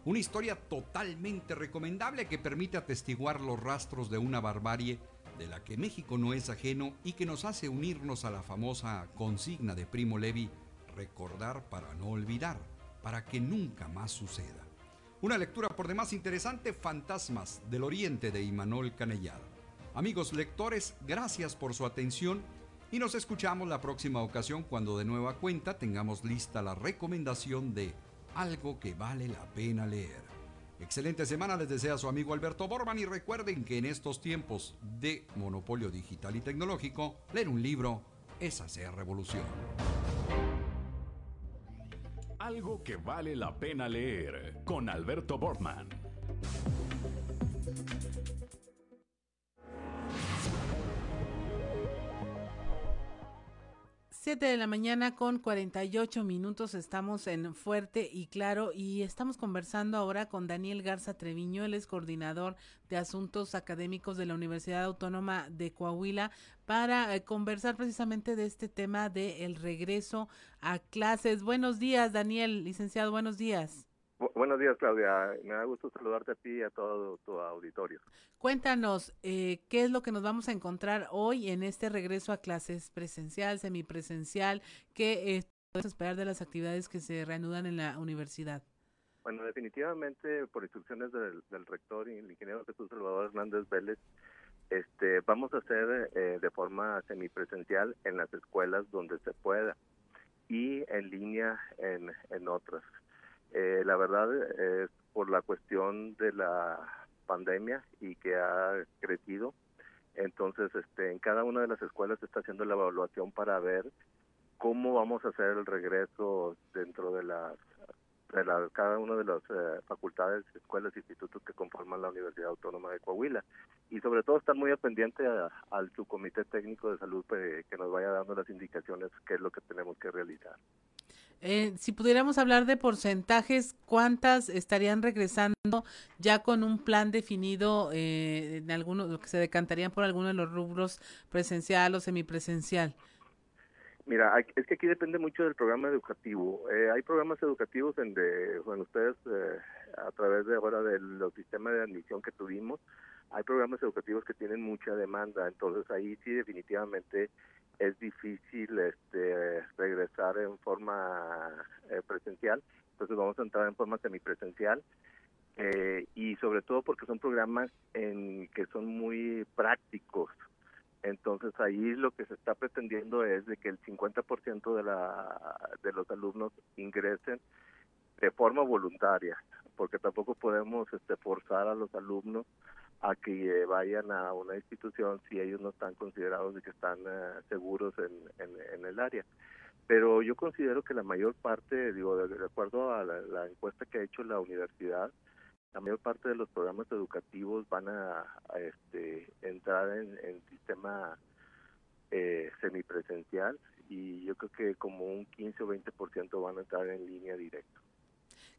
Speaker 31: Una historia totalmente recomendable que permite atestiguar los rastros de una barbarie de la que México no es ajeno y que nos hace unirnos a la famosa consigna de Primo Levi, recordar para no olvidar, para que nunca más suceda. Una lectura por demás interesante, Fantasmas del Oriente de Imanol Canellada. Amigos lectores, gracias por su atención y nos escuchamos la próxima ocasión cuando de nueva cuenta tengamos lista la recomendación de algo que vale la pena leer. Excelente semana les desea su amigo Alberto Borman y recuerden que en estos tiempos de monopolio digital y tecnológico, leer un libro es hacer revolución.
Speaker 3: Algo que vale la pena leer con Alberto Bortman.
Speaker 2: 7 de la mañana con 48 minutos estamos en Fuerte y Claro y estamos conversando ahora con Daniel Garza Treviño, él es coordinador de asuntos académicos de la Universidad Autónoma de Coahuila para eh, conversar precisamente de este tema de el regreso a clases. Buenos días, Daniel, licenciado, buenos días.
Speaker 32: Buenos días, Claudia. Me da gusto saludarte a ti y a todo tu auditorio.
Speaker 2: Cuéntanos, eh, ¿qué es lo que nos vamos a encontrar hoy en este regreso a clases presencial, semipresencial, que puedes esperar de las actividades que se reanudan en la universidad?
Speaker 32: Bueno, definitivamente por instrucciones del, rector y el ingeniero Jesús Salvador Hernández Vélez, este, vamos a hacer eh, de forma semipresencial en las escuelas donde se pueda y en línea en, en otras. Eh, la verdad es por la cuestión de la pandemia y que ha crecido. Entonces, este, en cada una de las escuelas se está haciendo la evaluación para ver cómo vamos a hacer el regreso dentro de las de la, cada una de las eh, facultades, escuelas, institutos que conforman la Universidad Autónoma de Coahuila. Y sobre todo estar muy pendiente al subcomité técnico de salud pues, que nos vaya dando las indicaciones qué es lo que tenemos que realizar.
Speaker 2: Eh, si pudiéramos hablar de porcentajes, ¿cuántas estarían regresando ya con un plan definido eh, en algunos, que se decantarían por alguno de los rubros presencial o semipresencial?
Speaker 32: Mira, es que aquí depende mucho del programa educativo. Eh, hay programas educativos en de, bueno, ustedes eh, a través de ahora de los sistemas de admisión que tuvimos, hay programas educativos que tienen mucha demanda, entonces ahí sí definitivamente es difícil este regresar en forma eh, presencial, entonces vamos a entrar en forma semipresencial eh, y sobre todo porque son programas en que son muy prácticos, entonces ahí lo que se está pretendiendo es de que el 50% de, la, de los alumnos ingresen de forma voluntaria, porque tampoco podemos este, forzar a los alumnos a que vayan a una institución si ellos no están considerados de que están eh, seguros en, en, el área. Pero yo considero que la mayor parte, digo, de, acuerdo a la encuesta que ha hecho la universidad, la mayor parte de los programas educativos van a, este, entrar en, en sistema eh, semipresencial y yo creo que como un 15 o 20% van a entrar en línea directa.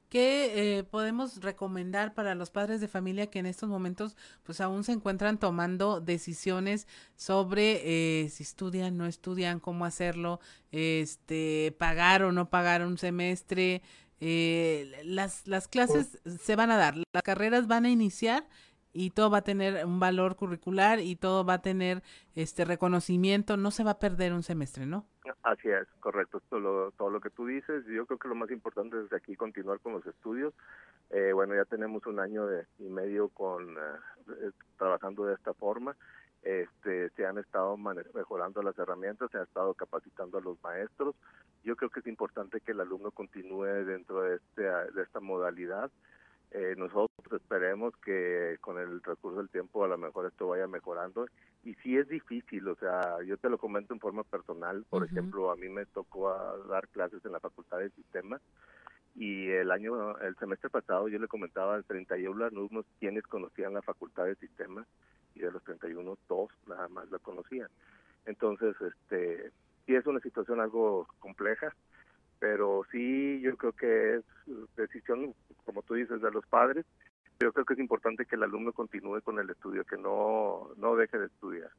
Speaker 2: ¿Qué eh, podemos recomendar para los padres de familia que en estos momentos pues aún se encuentran tomando decisiones sobre eh, si estudian, no estudian, cómo hacerlo, este, pagar o no pagar un semestre, eh, las, las clases se van a dar, las carreras van a iniciar y todo va a tener un valor curricular y todo va a tener este reconocimiento, no se va a perder un semestre, ¿no?
Speaker 32: Así es, correcto, todo lo, todo lo que tú dices. Yo creo que lo más importante es aquí continuar con los estudios. Eh, bueno, ya tenemos un año y medio con eh, trabajando de esta forma. Este, se han estado mejorando las herramientas, se ha estado capacitando a los maestros yo creo que es importante que el alumno continúe dentro de, este, de esta modalidad. Eh, nosotros esperemos que con el recurso del tiempo a lo mejor esto vaya mejorando. Y sí es difícil, o sea, yo te lo comento en forma personal. Por ejemplo, a mí me tocó dar clases en la Facultad de Sistemas y el año, el semestre pasado yo le comentaba a 31 alumnos quienes conocían la Facultad de Sistemas y de los 31 dos nada más la conocían. Entonces, este, sí es una situación algo compleja, pero sí yo creo que es decisión, como tú dices, de los padres. Yo creo que es importante que el alumno continúe con el estudio, que no, no deje de estudiar.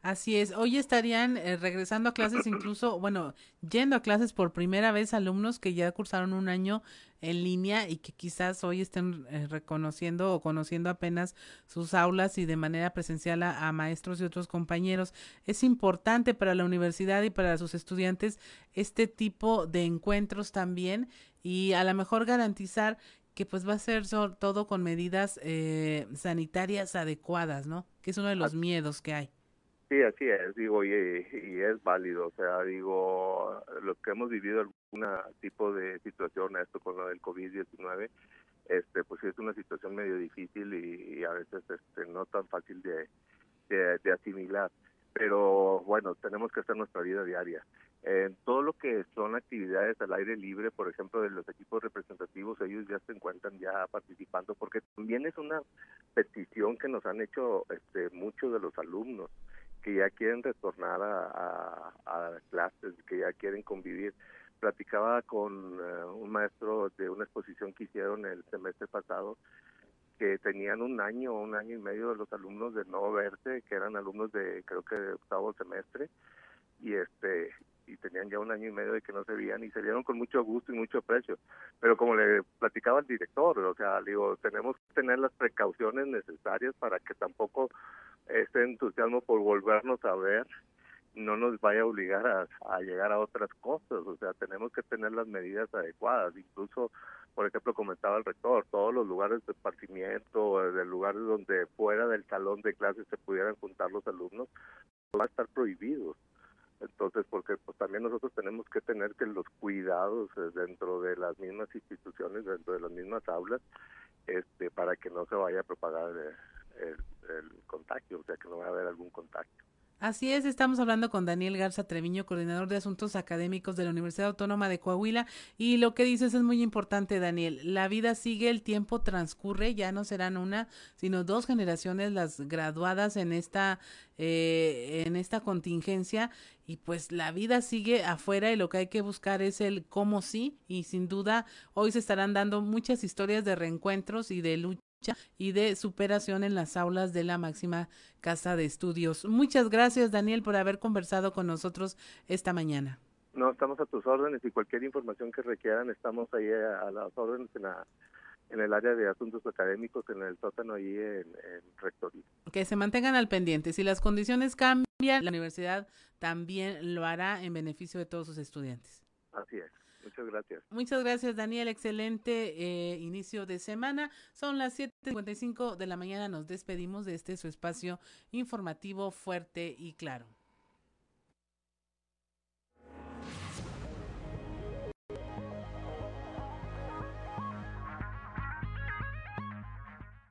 Speaker 2: Así es. Hoy estarían eh, regresando a clases, incluso, bueno, yendo a clases por primera vez alumnos que ya cursaron un año en línea y que quizás hoy estén eh, reconociendo o conociendo apenas sus aulas y de manera presencial a, maestros y otros compañeros. Es importante para la universidad y para sus estudiantes este tipo de encuentros también y a lo mejor garantizar que pues va a ser todo con medidas eh, sanitarias adecuadas, ¿no? Que es uno de los miedos que hay.
Speaker 32: Sí, así es, digo, y, es válido, o sea, digo, los que hemos vivido algún tipo de situación, esto con lo del COVID-19, este, pues es una situación medio difícil y, a veces este, no tan fácil de, de, asimilar, pero bueno, tenemos que hacer nuestra vida diaria. En todo lo que son actividades al aire libre, por ejemplo, de los equipos representativos, ellos ya se encuentran ya participando, porque también es una petición que nos han hecho este, muchos de los alumnos que ya quieren retornar a, clases, que ya quieren convivir. Platicaba con eh, un maestro de una exposición que hicieron el semestre pasado, que tenían un año un año y medio de los alumnos de no verse, que eran alumnos de creo que de octavo semestre, y este y tenían ya un año y medio de que no se veían y se vieron con mucho gusto y mucho aprecio. Pero como le platicaba el director, o sea, digo, tenemos que tener las precauciones necesarias para que tampoco este entusiasmo por volvernos a ver no nos vaya a obligar a, llegar a otras cosas, o sea, tenemos que tener las medidas adecuadas, incluso por ejemplo, comentaba el rector, todos los lugares de esparcimiento, de lugares donde fuera del salón de clases se pudieran juntar los alumnos, van a estar prohibidos. Entonces, porque pues también nosotros tenemos que tener que los cuidados eh, dentro de las mismas instituciones, dentro de las mismas aulas, este, para que no se vaya a propagar el, el, el contagio, o sea, que no vaya a haber algún contagio.
Speaker 2: Así es, estamos hablando con Daniel Garza Treviño, coordinador de asuntos académicos de la Universidad Autónoma de Coahuila. Y lo que dices es muy importante, Daniel. La vida sigue, el tiempo transcurre, ya no serán una, sino dos generaciones las graduadas en esta, eh, en esta contingencia. Y pues la vida sigue afuera y lo que hay que buscar es el cómo sí. Y sin duda, hoy se estarán dando muchas historias de reencuentros y de lucha y de superación en las aulas de la máxima casa de estudios. Muchas gracias, Daniel, por haber conversado con nosotros esta mañana.
Speaker 32: No, estamos a tus órdenes y cualquier información que requieran, estamos ahí a, las órdenes en, la, en el área de asuntos académicos, en el sótano ahí en, en Rectoría.
Speaker 2: Que se mantengan al pendiente. Si las condiciones cambian, la universidad también lo hará en beneficio de todos sus estudiantes.
Speaker 32: Así es. Muchas gracias.
Speaker 2: Muchas gracias, Daniel. Excelente eh, inicio de semana. Son las 7.55 de la mañana. Nos despedimos de este su espacio informativo fuerte y claro.